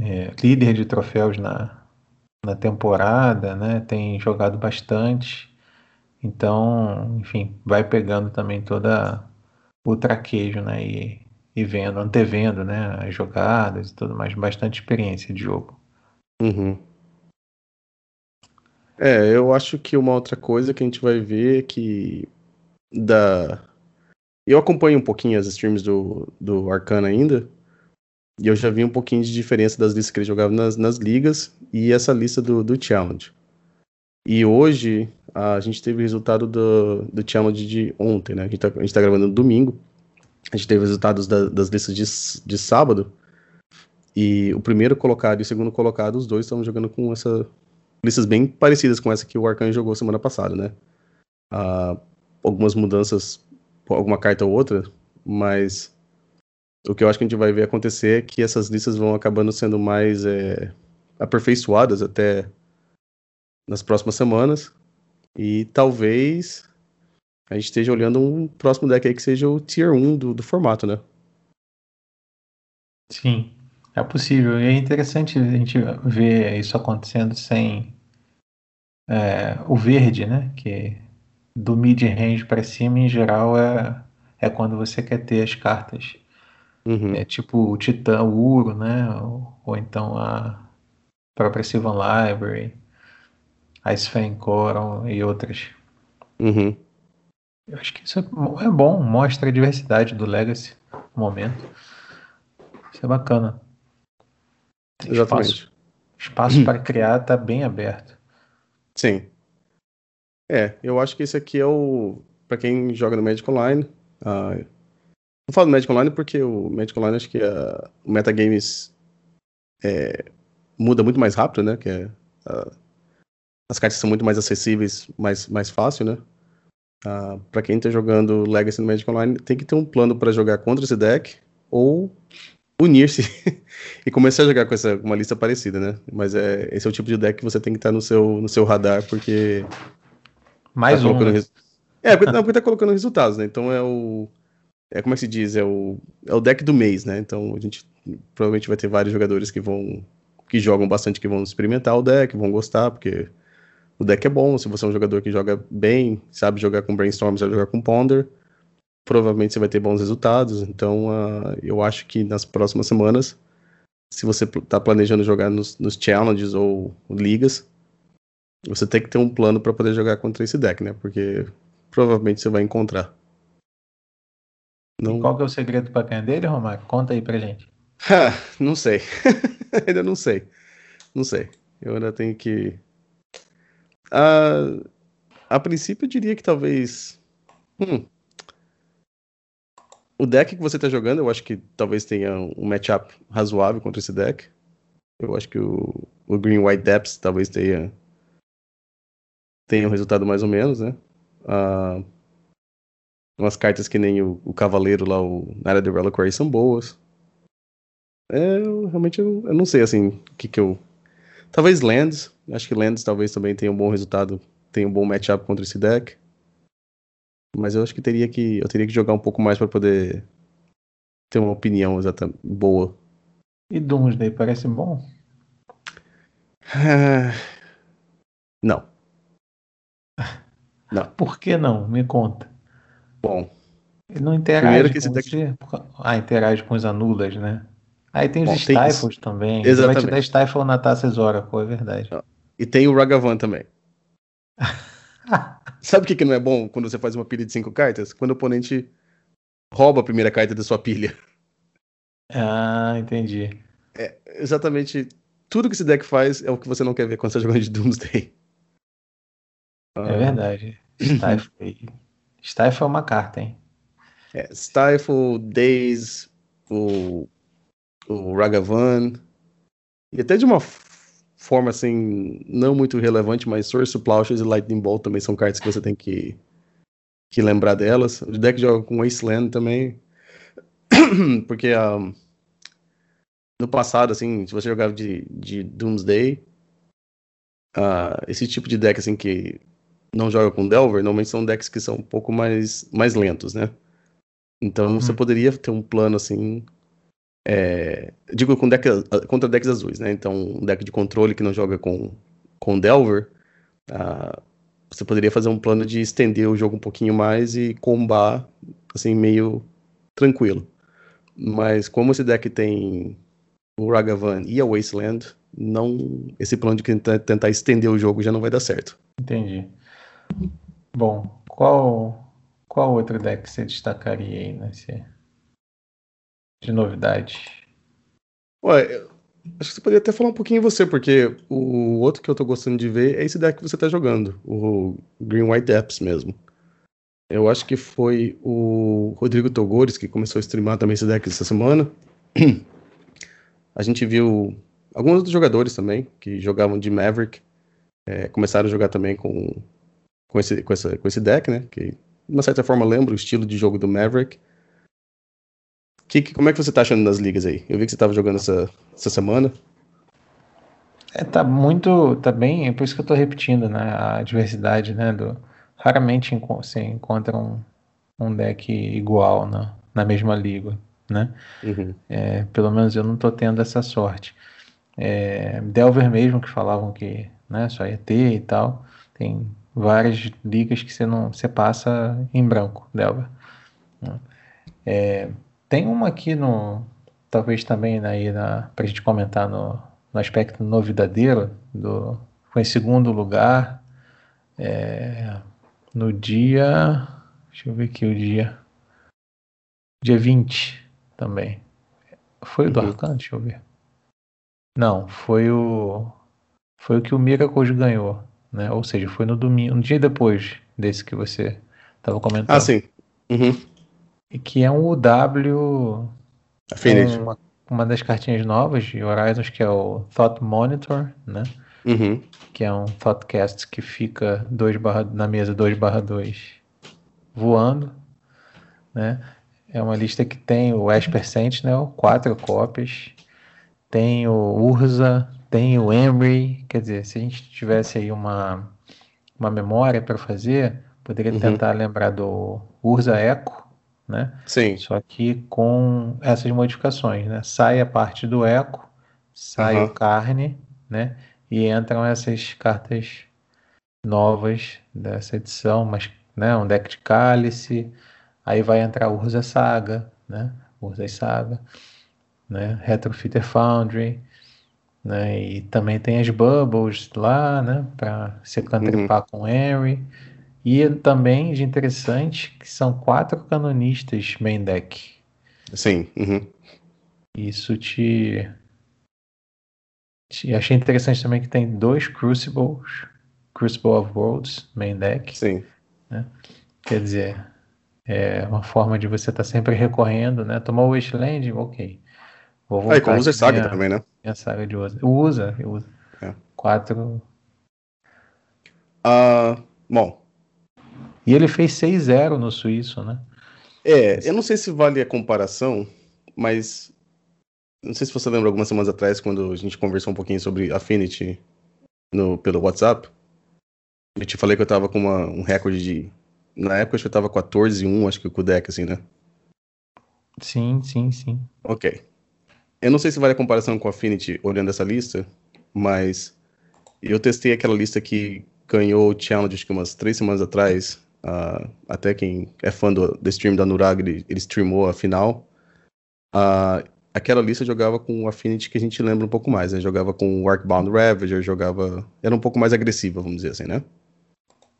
é, líder de troféus na, na temporada, né? Tem jogado bastante. Então, enfim, vai pegando também toda o traquejo, né? E, e vendo, antevendo, né? As jogadas e tudo mais. Bastante experiência de jogo. Uhum. É, eu acho que uma outra coisa que a gente vai ver é que da eu acompanho um pouquinho as streams do, do Arcana ainda, e eu já vi um pouquinho de diferença das listas que ele jogava nas, nas ligas e essa lista do, do Challenge. E hoje a gente teve o resultado do, do Challenge de ontem, né? A gente, tá, a gente tá gravando no domingo. A gente teve resultados da, das listas de, de sábado. E o primeiro colocado e o segundo colocado, os dois estão jogando com essa listas bem parecidas com essa que o Arcana jogou semana passada, né? Uh, algumas mudanças, alguma carta ou outra, mas o que eu acho que a gente vai ver acontecer é que essas listas vão acabando sendo mais é, aperfeiçoadas até nas próximas semanas. E talvez a gente esteja olhando um próximo deck aí que seja o Tier 1 do, do formato, né? Sim, é possível. E é interessante a gente ver isso acontecendo sem é, o verde, né? Que do mid-range para cima, em geral, é, é quando você quer ter as cartas. Uhum. É tipo o Titã, o Uro, né? Ou, ou então a própria Sylvan Library, a Sven Coral e outras. Uhum. Eu acho que isso é, é bom, mostra a diversidade do Legacy no momento. Isso é bacana. Tem Exatamente. Espaço, espaço para criar está bem aberto. Sim. É, eu acho que esse aqui é o. Para quem joga no Magic Online. Uh, não falo do Magic Online porque o Magic Online acho que uh, o metagames é, muda muito mais rápido, né? Que é, uh, as cartas são muito mais acessíveis, mais, mais fácil, né? Uh, para quem tá jogando Legacy no Magic Online, tem que ter um plano para jogar contra esse deck ou unir-se e começar a jogar com essa, uma lista parecida, né? Mas é, esse é o tipo de deck que você tem que estar tá no seu, no seu radar, porque. Mais tá um. Né? Res... É, porque, não, porque tá colocando resultados, né? Então é o. É como é que se diz? É o, é o deck do mês, né? Então a gente provavelmente vai ter vários jogadores que vão. que jogam bastante, que vão experimentar o deck, vão gostar, porque o deck é bom, se você é um jogador que joga bem, sabe jogar com Brainstorm, sabe jogar com Ponder, provavelmente você vai ter bons resultados. Então, uh, eu acho que nas próximas semanas, se você está planejando jogar nos, nos, challenges ou ligas, você tem que ter um plano para poder jogar contra esse deck, né? Porque provavelmente você vai encontrar. Não... qual que é o segredo para dele, Romário? Conta aí pra gente. não sei. ainda não sei. Não sei. Eu ainda tenho que Uh, a princípio, eu diria que talvez. Hum, o deck que você está jogando, eu acho que talvez tenha um matchup razoável contra esse deck. Eu acho que o, o Green White Depths talvez tenha, tenha um resultado mais ou menos, né? Uh, umas cartas que nem o, o Cavaleiro lá, o Nara de Reliquary, são boas. É, eu, realmente eu, eu, não sei assim o que, que eu Talvez Lands. Acho que Lands talvez também tenha um bom resultado, tenha um bom matchup contra esse deck. Mas eu acho que teria que eu teria que jogar um pouco mais para poder ter uma opinião exata boa. E Doomsday parece bom? não. Não. Por que não? Me conta. Bom. Ele não interage com deck... você. Ah, interage com os anulas, né? Aí tem os Bom, Stifles tem também. Exatamente. Vai te dar Stifle na taça pô, é verdade. E tem o Ragavan também. Sabe o que, que não é bom quando você faz uma pilha de cinco cartas? Quando o oponente rouba a primeira carta da sua pilha. Ah, entendi. É, exatamente. Tudo que esse deck faz é o que você não quer ver quando você está jogando de Doomsday. É ah. verdade. Stifle. Stifle é uma carta, hein? É, Stifle, Days, o o Ragavan, e até de uma forma assim, não muito relevante, mas Source Plowshares e Lightning Bolt também são cartas que você tem que, que lembrar delas. O deck joga com Wasteland também, porque um, no passado, assim, se você jogava de, de Doomsday, uh, esse tipo de deck assim que não joga com Delver, normalmente são decks que são um pouco mais, mais lentos, né? Então uhum. você poderia ter um plano assim é, digo com deck, contra decks azuis, né? Então, um deck de controle que não joga com, com Delver, uh, você poderia fazer um plano de estender o jogo um pouquinho mais e combar, assim, meio tranquilo. Mas como esse deck tem o Ragavan e a Wasteland, não, esse plano de tentar estender o jogo já não vai dar certo. Entendi. Bom, qual, qual outro deck você destacaria aí nesse, de novidade? Ué, acho que você poderia até falar um pouquinho você, porque o outro que eu tô gostando de ver é esse deck que você tá jogando, o Green White Depths mesmo. Eu acho que foi o Rodrigo Togores que começou a streamar também esse deck essa semana. A gente viu alguns outros jogadores também que jogavam de Maverick, é, começaram a jogar também com, com, esse, com, essa, com esse deck, né? Que de uma certa forma lembra o estilo de jogo do Maverick. Que, que, como é que você tá achando nas ligas aí? Eu vi que você tava jogando essa, essa semana. É, tá muito, tá bem, é por isso que eu tô repetindo, né, a diversidade, né, do, raramente você encontra um, um deck igual na, na mesma liga, né, uhum. é, pelo menos eu não tô tendo essa sorte. É, Delver mesmo, que falavam que, né, só ia ter e tal, tem várias ligas que você não, você passa em branco, Delver. Né. É, tem uma aqui no, talvez também né, aí na, pra gente comentar no no aspecto novidadeiro, do, foi em segundo lugar é, no dia. Deixa eu ver aqui o dia. Dia 20 também. Foi o do uhum. Arcan? Deixa eu ver. Não, foi o. Foi o que o Miracles ganhou. Né? Ou seja, foi no domingo, um dia depois desse que você estava comentando. Ah, sim. Uhum. E que é um UW. Affinity. Uma uma das cartinhas novas de Horizons, que é o Thought Monitor, né? Uhum. Que é um Thoughtcast que fica dois barra, na mesa 2 barra 2 voando, né? É uma lista que tem o Esper Sentinel, quatro cópias, tem o Urza, tem o Emery, quer dizer, se a gente tivesse aí uma, uma memória para fazer, poderia uhum. tentar lembrar do Urza Echo, né? Sim. Só que com essas modificações, né? Sai a parte do eco, sai uhum. o carne, né? E entram essas cartas novas dessa edição, mas, né? Um deck de cálice, aí vai entrar Urza Saga, né? Urza Saga, né? Retrofitter Foundry, né? E também tem as Bubbles lá, né? Para se cantripar uhum. com Henry. E também de interessante que são quatro canonistas main deck. Sim. Uhum. Isso te... te. Achei interessante também que tem dois Crucibles, Crucible of Worlds main deck. Sim. Né? Quer dizer, é uma forma de você estar tá sempre recorrendo, né? Tomou o Wasteland, ok. Vou voltar ah, e com usa saga minha, também, né? Minha saga de usa. Usa, usa. É. Quatro. Uh, bom, e ele fez 6-0 no suíço, né? É, eu não sei se vale a comparação, mas não sei se você lembra algumas semanas atrás, quando a gente conversou um pouquinho sobre Affinity no, pelo WhatsApp. Eu te falei que eu tava com uma, um recorde de. Na época acho que eu tava 14-1, acho que com o deck, assim, né? Sim, sim, sim. Ok. Eu não sei se vale a comparação com Affinity olhando essa lista, mas eu testei aquela lista que ganhou o challenge acho que umas três semanas atrás, Uh, até quem é fã do, do stream da Nurag, ele, ele streamou a final. Uh, aquela lista jogava com o Affinity que a gente lembra um pouco mais, né? Jogava com o Arcbound Ravager, jogava... Era um pouco mais agressiva, vamos dizer assim, né?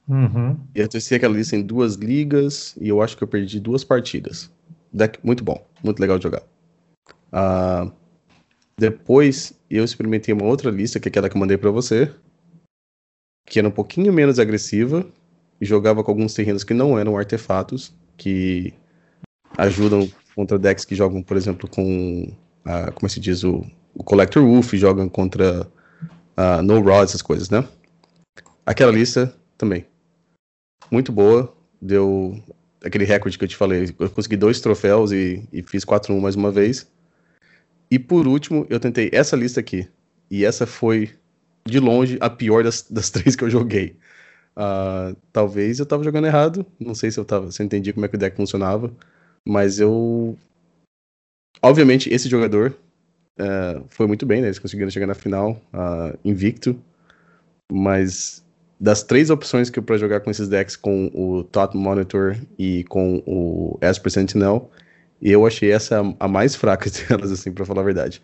Uhum. E eu testei aquela lista em duas ligas e eu acho que eu perdi duas partidas. Deck muito bom, muito legal de jogar. Uh, depois eu experimentei uma outra lista, que é aquela que eu mandei para você, que era um pouquinho menos agressiva, e jogava com alguns terrenos que não eram artefatos, que ajudam contra decks que jogam, por exemplo, com, a, como se diz, o, o Collector Wolf, jogam contra a No Rod, essas coisas, né? Aquela lista também. Muito boa, deu aquele recorde que eu te falei. Eu consegui dois troféus e, e fiz 4-1 mais uma vez. E por último, eu tentei essa lista aqui. E essa foi, de longe, a pior das, das três que eu joguei. Uh, talvez eu tava jogando errado. Não sei se eu tava, se eu entendi como é que o deck funcionava. Mas eu. Obviamente, esse jogador uh, foi muito bem, né? Eles conseguiram chegar na final uh, invicto. Mas das três opções que eu para jogar com esses decks, com o Top Monitor e com o Esper Sentinel, eu achei essa a mais fraca delas, assim, pra falar a verdade.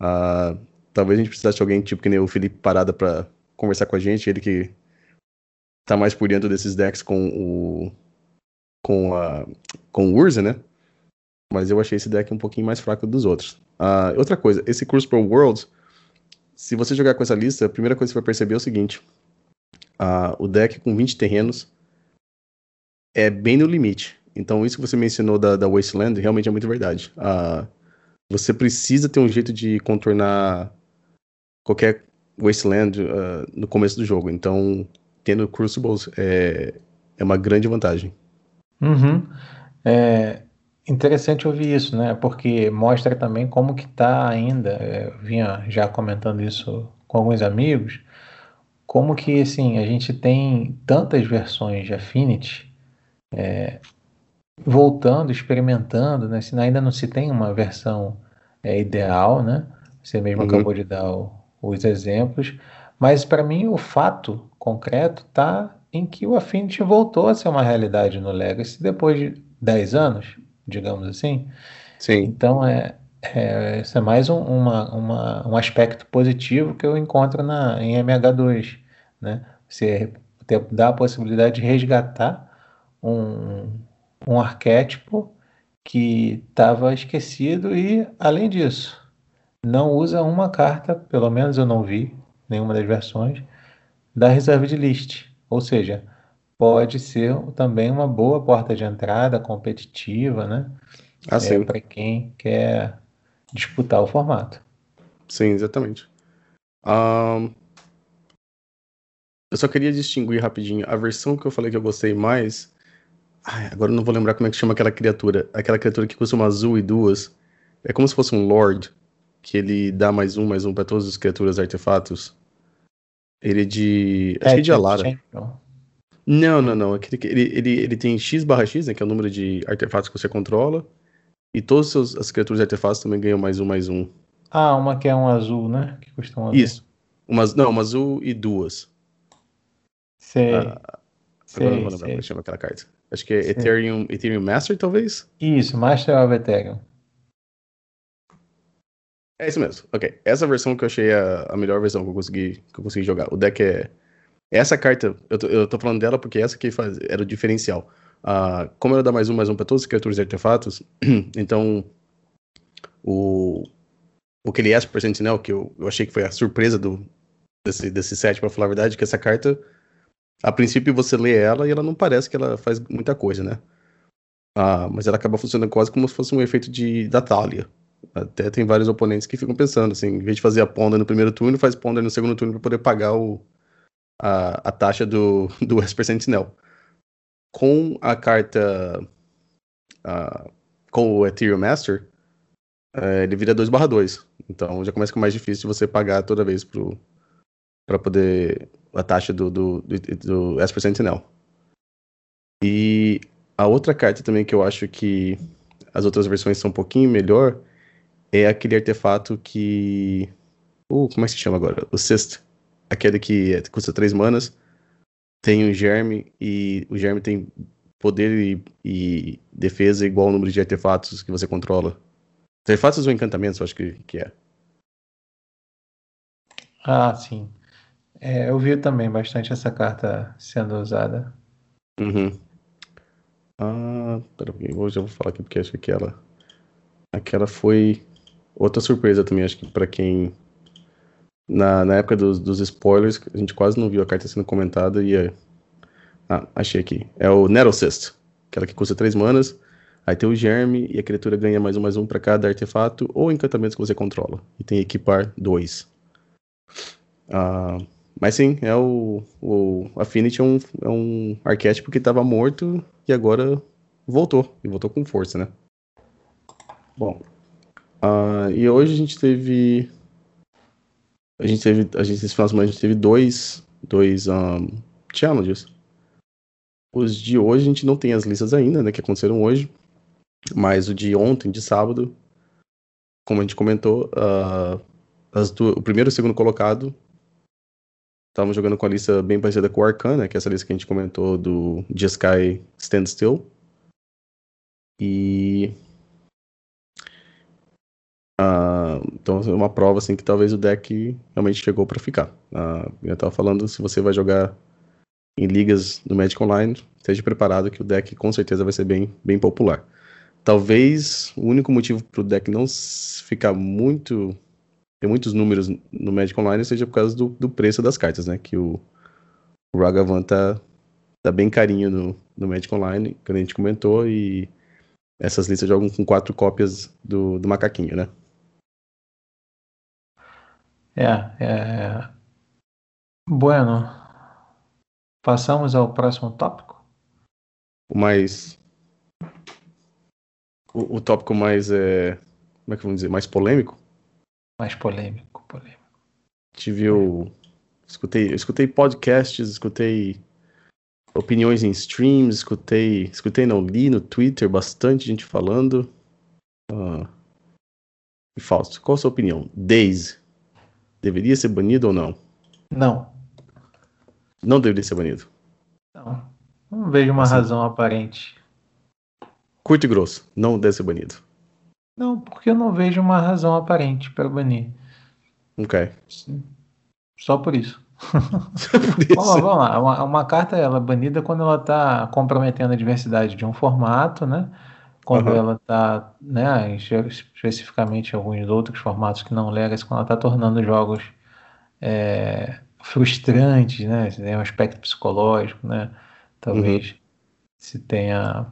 Uh, talvez a gente precisasse de alguém tipo que nem o Felipe Parada para conversar com a gente, ele que tá mais por dentro desses decks com o com a com o Urza, né? Mas eu achei esse deck um pouquinho mais fraco dos outros. Uh, outra coisa, esse Cruise Pro Worlds, se você jogar com essa lista, a primeira coisa que você vai perceber é o seguinte: uh, o deck com 20 terrenos é bem no limite. Então, isso que você mencionou da, da Wasteland realmente é muito verdade. Uh, você precisa ter um jeito de contornar qualquer Wasteland no começo do jogo. Então, tendo Crucibles é, é uma grande vantagem. Uhum. É interessante ouvir isso, né? Porque mostra também como que está ainda. É, eu vinha já comentando isso com alguns amigos, como que assim a gente tem tantas versões de Affinity é, voltando, experimentando, né? Se ainda não se tem uma versão é, ideal, né? Você mesmo uhum. acabou de dar o, os exemplos, mas para mim o fato concreto está em que o Affinity voltou a ser uma realidade no Legacy depois de 10 anos, digamos assim. Sim. Então é, é isso é mais um, uma, uma, um aspecto positivo que eu encontro na, em MH2, né? Você dá a possibilidade de resgatar um, um arquétipo que estava esquecido e, além disso, não usa uma carta, pelo menos eu não vi nenhuma das versões, da Reserved List. Ou seja, pode ser também uma boa porta de entrada competitiva, né? Ah, é, para quem quer disputar o formato. Sim, exatamente. Um, eu só queria distinguir rapidinho a versão que eu falei que eu gostei mais. Ai, agora eu não vou lembrar como é que chama aquela criatura. Aquela criatura que custa uma azul e duas. É como se fosse um Lord, que ele dá mais um, mais um para todas as criaturas artefatos. Ele é de. Acho é, que é de Alara. Não, não, não. Ele, ele, ele tem X barra X, né? Que é o número de artefatos que você controla. E todas as criaturas de artefatos também ganham mais um, mais um. Ah, uma que é um azul, né? Que custa um azul. Isso. Uma, não, uma azul e duas. Sei. Ah, sei agora não vou lembrar como chama aquela carta. Acho que é Ethereum, Ethereum Master, talvez? Isso, Master of Ethereum. É isso mesmo. Ok. Essa versão que eu achei a, a melhor versão que eu consegui, que eu consegui jogar. O deck é. Essa carta, eu tô, eu tô falando dela porque essa que faz, era o diferencial. Uh, como ela dá mais um, mais um pra todas as criaturas e artefatos, então. O. O que ele é por Sentinel, que eu, eu achei que foi a surpresa do, desse, desse set, pra falar a verdade, que essa carta a princípio você lê ela e ela não parece que ela faz muita coisa, né? Ah, mas ela acaba funcionando quase como se fosse um efeito de, da Thalia. Até tem vários oponentes que ficam pensando, assim, em vez de fazer a ponda no primeiro turno, faz ponda no segundo turno para poder pagar o, a, a taxa do, do Esper Sentinel. Com a carta. Uh, com o Ethereum Master, uh, ele vira 2 2 Então já começa a ficar mais difícil de você pagar toda vez para poder a taxa do, do, do, do Sentinel. E a outra carta também que eu acho que as outras versões são um pouquinho melhor é aquele artefato que. Uh, como é que se chama agora? O Sexto. Aquele que é, custa 3 manas. Tem um germe e o germe tem poder e, e, defesa igual ao número de artefatos que você controla. Artefatos ou encantamentos, eu acho que, que é. Ah, sim. É, eu vi também bastante essa carta sendo usada. Uhum. Ah, peraí, hoje eu vou falar aqui porque acho que ela. Aquela foi outra surpresa também, acho que para quem. Na, na época dos, dos spoilers, a gente quase não viu a carta sendo comentada e. É... Ah, achei aqui. É o Nerocyst, aquela que custa 3 manas. Aí tem o Germe e a criatura ganha mais um mais um para cada artefato ou encantamento que você controla. E tem equipar 2. Ah. Mas sim, é o, o Affinity é um, é um arquétipo que estava morto e agora voltou. E voltou com força, né? Bom. Uh, e hoje a gente teve. A gente teve. A gente, esse final de semana a gente teve dois, dois um, challenges. Os de hoje a gente não tem as listas ainda, né? Que aconteceram hoje. Mas o de ontem, de sábado, como a gente comentou, uh, as do, o primeiro e o segundo colocado Estavam jogando com a lista bem parecida com o Arcana, que é essa lista que a gente comentou do Jeskai Standstill. E. Uh, então é uma prova assim que talvez o deck realmente chegou para ficar. Uh, eu estava falando, se você vai jogar em ligas do Magic Online, esteja preparado que o deck com certeza vai ser bem, bem popular. Talvez o único motivo para o deck não ficar muito tem muitos números no Magic Online, seja por causa do, do preço das cartas, né? Que o, o Ragavan tá, tá bem carinho no, no Magic Online, que a gente comentou, e essas listas jogam com quatro cópias do, do macaquinho, né? É, é. Bueno. Passamos ao próximo tópico? O mais o, o tópico mais. É, como é que vamos dizer? Mais polêmico? Mais polêmico, polêmico. Tive o. Escutei, escutei podcasts, escutei opiniões em streams, escutei. Escutei, não, li no Twitter bastante gente falando. Uh, e Fausto, qual a sua opinião? Daisy deveria ser banido ou não? Não. Não deveria ser banido? Não. Não vejo uma assim, razão aparente. Curto e grosso, não deve ser banido. Não, porque eu não vejo uma razão aparente para banir. Ok. Sim. Só por isso. por isso. vamos, vamos lá, uma, uma, carta ela é banida quando ela está comprometendo a diversidade de um formato, né? Quando uhum. ela está, né, especificamente alguns outros formatos que não legas, quando ela está tornando jogos é, frustrantes, né? Tem um aspecto psicológico, né? Talvez uhum. se tenha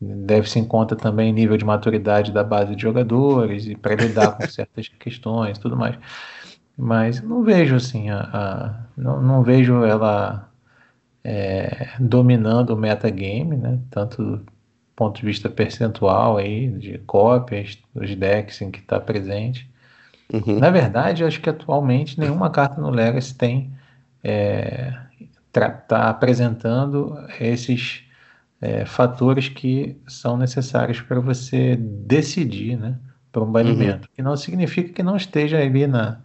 deve-se em conta também nível de maturidade da base de jogadores e para lidar com certas questões tudo mais. Mas não vejo assim, a, a não, não, vejo ela é, dominando o metagame, né? tanto do ponto de vista percentual aí, de cópias, dos decks em que está presente. Uhum. Na verdade, acho que atualmente nenhuma carta no Legacy tem é, tá apresentando esses é, fatores que são necessários para você decidir né, para um banimento. Uhum. Que não significa que não esteja ali na,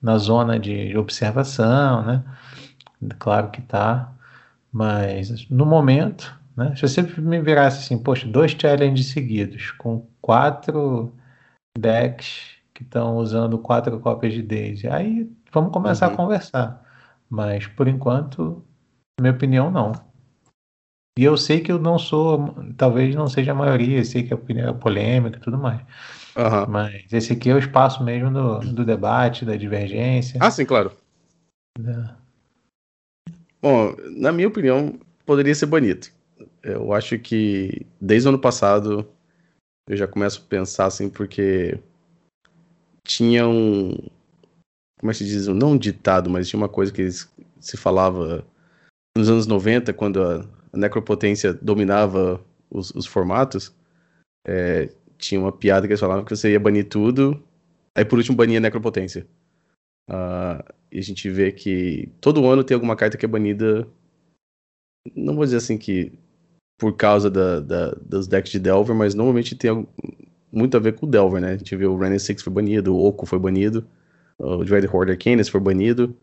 na zona de observação, né? Claro que está, mas no momento, né? Se você me virasse assim, poxa, dois challenges seguidos com quatro decks que estão usando quatro cópias de Daisy, aí vamos começar uhum. a conversar. Mas por enquanto, minha opinião não. E eu sei que eu não sou, talvez não seja a maioria, sei que a opinião é polêmica e tudo mais. Uhum. Mas esse aqui é o espaço mesmo do, do debate, da divergência. Ah, sim, claro. Da... Bom, na minha opinião, poderia ser banido. Eu acho que desde o ano passado eu já começo a pensar assim, porque tinha um. Como é que se diz? Não um ditado, mas tinha uma coisa que se falava nos anos 90, quando a, a necropotência dominava os, os formatos. É, tinha uma piada que eles falavam que você ia banir tudo, aí por último bania a necropotência. Uh, e a gente vê que todo ano tem alguma carta que é banida. Não vou dizer assim que por causa da, da, dos decks de Delver, mas normalmente tem muito a ver com o Delver, né? A gente vê o Renin 6 foi banido, o Oco foi banido, o Dread Horde Arcanus foi banido.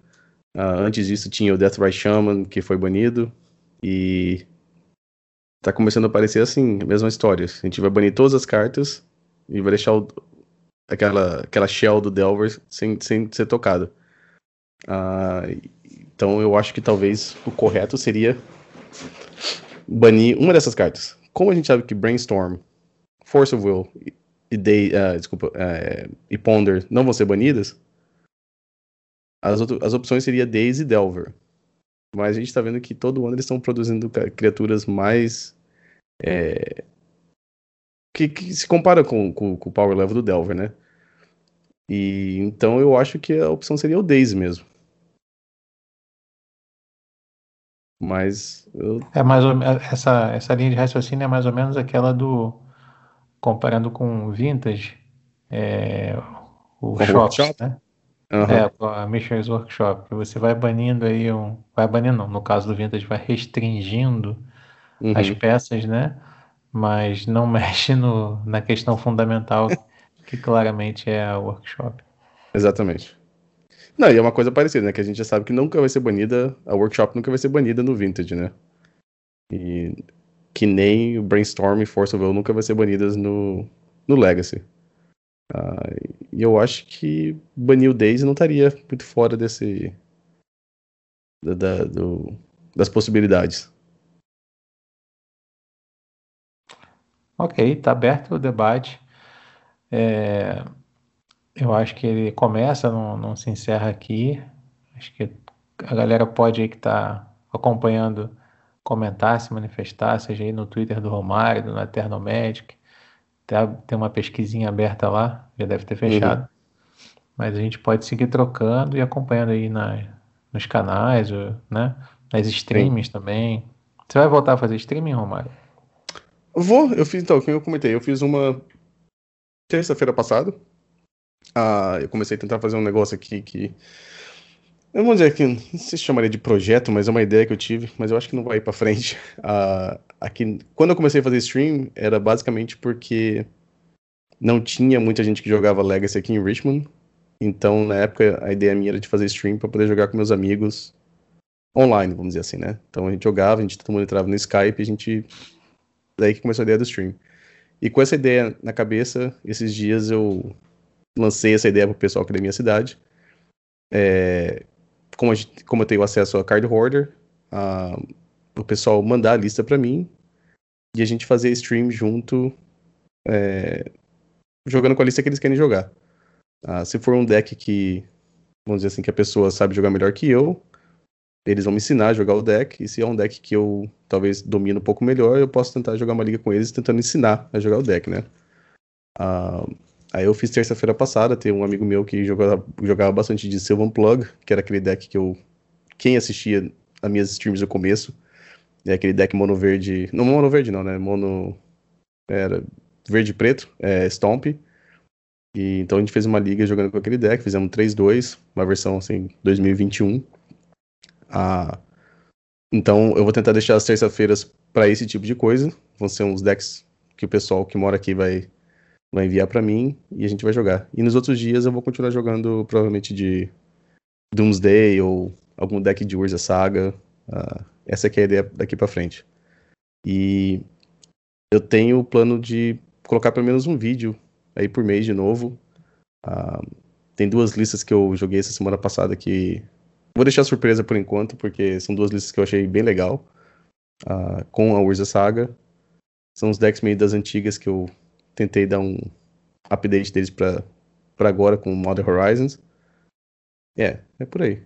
Uh, antes disso tinha o Deathrise Shaman, que foi banido. E tá começando a aparecer assim, a mesma história. A gente vai banir todas as cartas e vai deixar o, aquela, aquela shell do Delver sem, sem ser tocado. Uh, então eu acho que talvez o correto seria banir uma dessas cartas. Como a gente sabe que Brainstorm, Force of Will e, uh, desculpa, uh, e Ponder não vão ser banidas, as, outro, as opções seria Days e Delver. Mas a gente tá vendo que todo ano eles estão produzindo criaturas mais. É, que, que, se compara com, com, com, o power level do Delver, né? E então eu acho que a opção seria o Daisy mesmo. Mas eu... é mais ou, essa essa linha de raciocínio é mais ou menos aquela do comparando com vintage, é, o com shops, né? Uhum. É, a Mission's Workshop. Você vai banindo aí um. Vai banindo, não. No caso do Vintage, vai restringindo uhum. as peças, né? Mas não mexe no, na questão fundamental, que claramente é a workshop. Exatamente. Não, e é uma coisa parecida, né? Que a gente já sabe que nunca vai ser banida, a workshop nunca vai ser banida no Vintage, né? E que nem o Brainstorm e Force of Will nunca vai ser banidas no, no Legacy. Uh, e eu acho que banir o Daisy não estaria muito fora desse. Da, da, do, das possibilidades. Ok, está aberto o debate. É, eu acho que ele começa, não, não se encerra aqui. Acho que a galera pode aí que está acompanhando comentar, se manifestar, seja aí no Twitter do Romário, no Eterno Magic, tem uma pesquisinha aberta lá, já deve ter fechado. Uhum. Mas a gente pode seguir trocando e acompanhando aí na, nos canais, né? Nas streams Sim. também. Você vai voltar a fazer streaming, Romário? Vou, eu fiz, então, como eu comentei, eu fiz uma terça-feira passada. Ah, eu comecei a tentar fazer um negócio aqui que. Vou dizer que não sei se chamaria de projeto, mas é uma ideia que eu tive, mas eu acho que não vai ir pra frente. Ah, aqui, quando eu comecei a fazer stream, era basicamente porque não tinha muita gente que jogava Legacy aqui em Richmond. Então, na época, a ideia minha era de fazer stream para poder jogar com meus amigos online, vamos dizer assim, né? Então a gente jogava, a gente todo mundo entrava no Skype, a gente daí que começou a ideia do stream. E com essa ideia na cabeça, esses dias eu lancei essa ideia pro pessoal aqui da minha cidade. É, como, gente, como, eu tenho acesso a Card Hoarder, a, o pessoal mandar a lista para mim e a gente fazer stream junto, é, jogando com a lista que eles querem jogar. Ah, se for um deck que, vamos dizer assim, que a pessoa sabe jogar melhor que eu, eles vão me ensinar a jogar o deck, e se é um deck que eu talvez domino um pouco melhor, eu posso tentar jogar uma liga com eles tentando ensinar a jogar o deck, né? Uh, aí eu fiz terça-feira passada, tem um amigo meu que jogava, jogava bastante de Sylvan Plug, que era aquele deck que eu. Quem assistia as minhas streams no começo, é aquele deck mono verde. Não mono verde, não, né? Mono. Era verde preto, é Stomp. E, então a gente fez uma liga jogando com aquele deck, fizemos 3-2, uma versão assim, 2021. Ah, então eu vou tentar deixar as terça-feiras para esse tipo de coisa. Vão ser uns decks que o pessoal que mora aqui vai, vai enviar para mim e a gente vai jogar. E nos outros dias eu vou continuar jogando provavelmente de Doomsday ou algum deck de Urza Saga. Ah, essa é a ideia daqui para frente. E eu tenho o plano de colocar pelo menos um vídeo aí por mês de novo. Ah, tem duas listas que eu joguei essa semana passada que Vou deixar surpresa por enquanto, porque são duas listas que eu achei bem legal. Uh, com a Urza Saga. São os decks meio das antigas que eu tentei dar um update deles pra, pra agora com Modern Horizons. É, é por aí.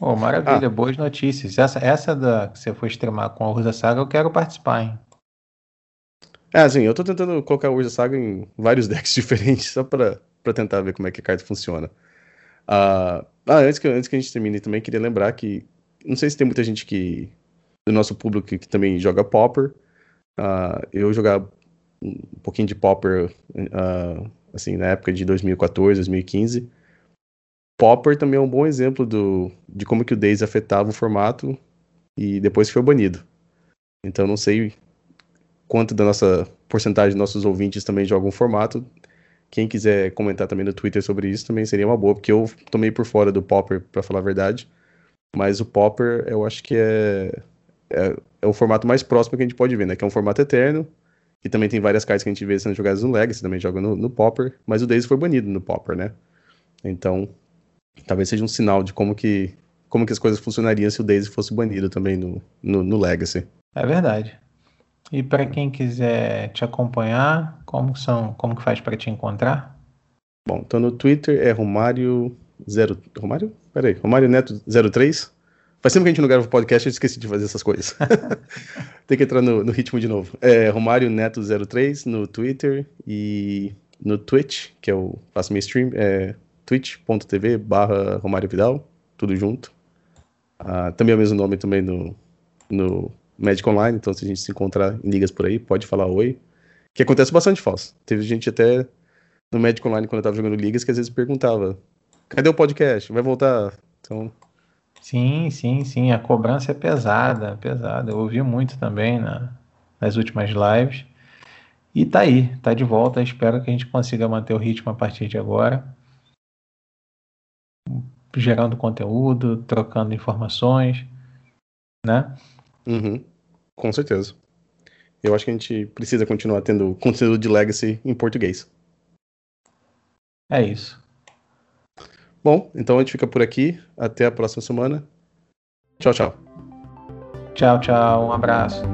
Oh, maravilha, ah. boas notícias. Essa, essa da que você foi streamar com a Urza Saga, eu quero participar, hein? É, sim, eu tô tentando colocar a Urza Saga em vários decks diferentes, só pra, pra tentar ver como é que a carta funciona. Uh, ah, antes que, antes que a gente termine também, queria lembrar que. Não sei se tem muita gente que. Do nosso público que também joga Popper. Uh, eu jogava um pouquinho de Popper uh, assim, na época de 2014, 2015. Popper também é um bom exemplo do, de como que o Days afetava o formato e depois foi banido. Então não sei quanto da nossa porcentagem de nossos ouvintes também jogam formato. Quem quiser comentar também no Twitter sobre isso também seria uma boa, porque eu tomei por fora do Popper, para falar a verdade. Mas o Popper, eu acho que é, é, é, o formato mais próximo que a gente pode ver, né? Que é um formato eterno, e também tem várias cartas que a gente vê sendo jogadas no Legacy, também joga no, no Popper, mas o Daisy foi banido no Popper, né? Então, talvez seja um sinal de como que, como que as coisas funcionariam se o Daisy fosse banido também no, no, no Legacy. É verdade. E para quem quiser te acompanhar, como são, como que faz para te encontrar? Bom, então no Twitter é Romário zero, Romário? Peraí, Romário Neto 03. Faz tempo que a gente não grava podcast, eu esqueci de fazer essas coisas. Tem que entrar no, no, ritmo de novo. É Romário Neto 03 no Twitter e no Twitch, que eu faço meu stream, é twitch.tv barra Romário Vidal, tudo junto. Ah, também é o mesmo nome também no, no Magic Online, então se a gente se encontrar em ligas por aí, pode falar oi. Que acontece bastante falso. Teve gente até no Magic Online, quando eu tava jogando ligas, que às vezes perguntava: cadê o podcast? Vai voltar? Então. Sim, sim, sim. A cobrança é pesada, pesada. Eu ouvi muito também na, nas últimas lives. E tá aí, tá de volta. Espero que a gente consiga manter o ritmo a partir de agora. Gerando conteúdo, trocando informações, né? Uhum, com certeza. Eu acho que a gente precisa continuar tendo conteúdo de Legacy em português. É isso. Bom, então a gente fica por aqui. Até a próxima semana. Tchau, tchau. Tchau, tchau. Um abraço.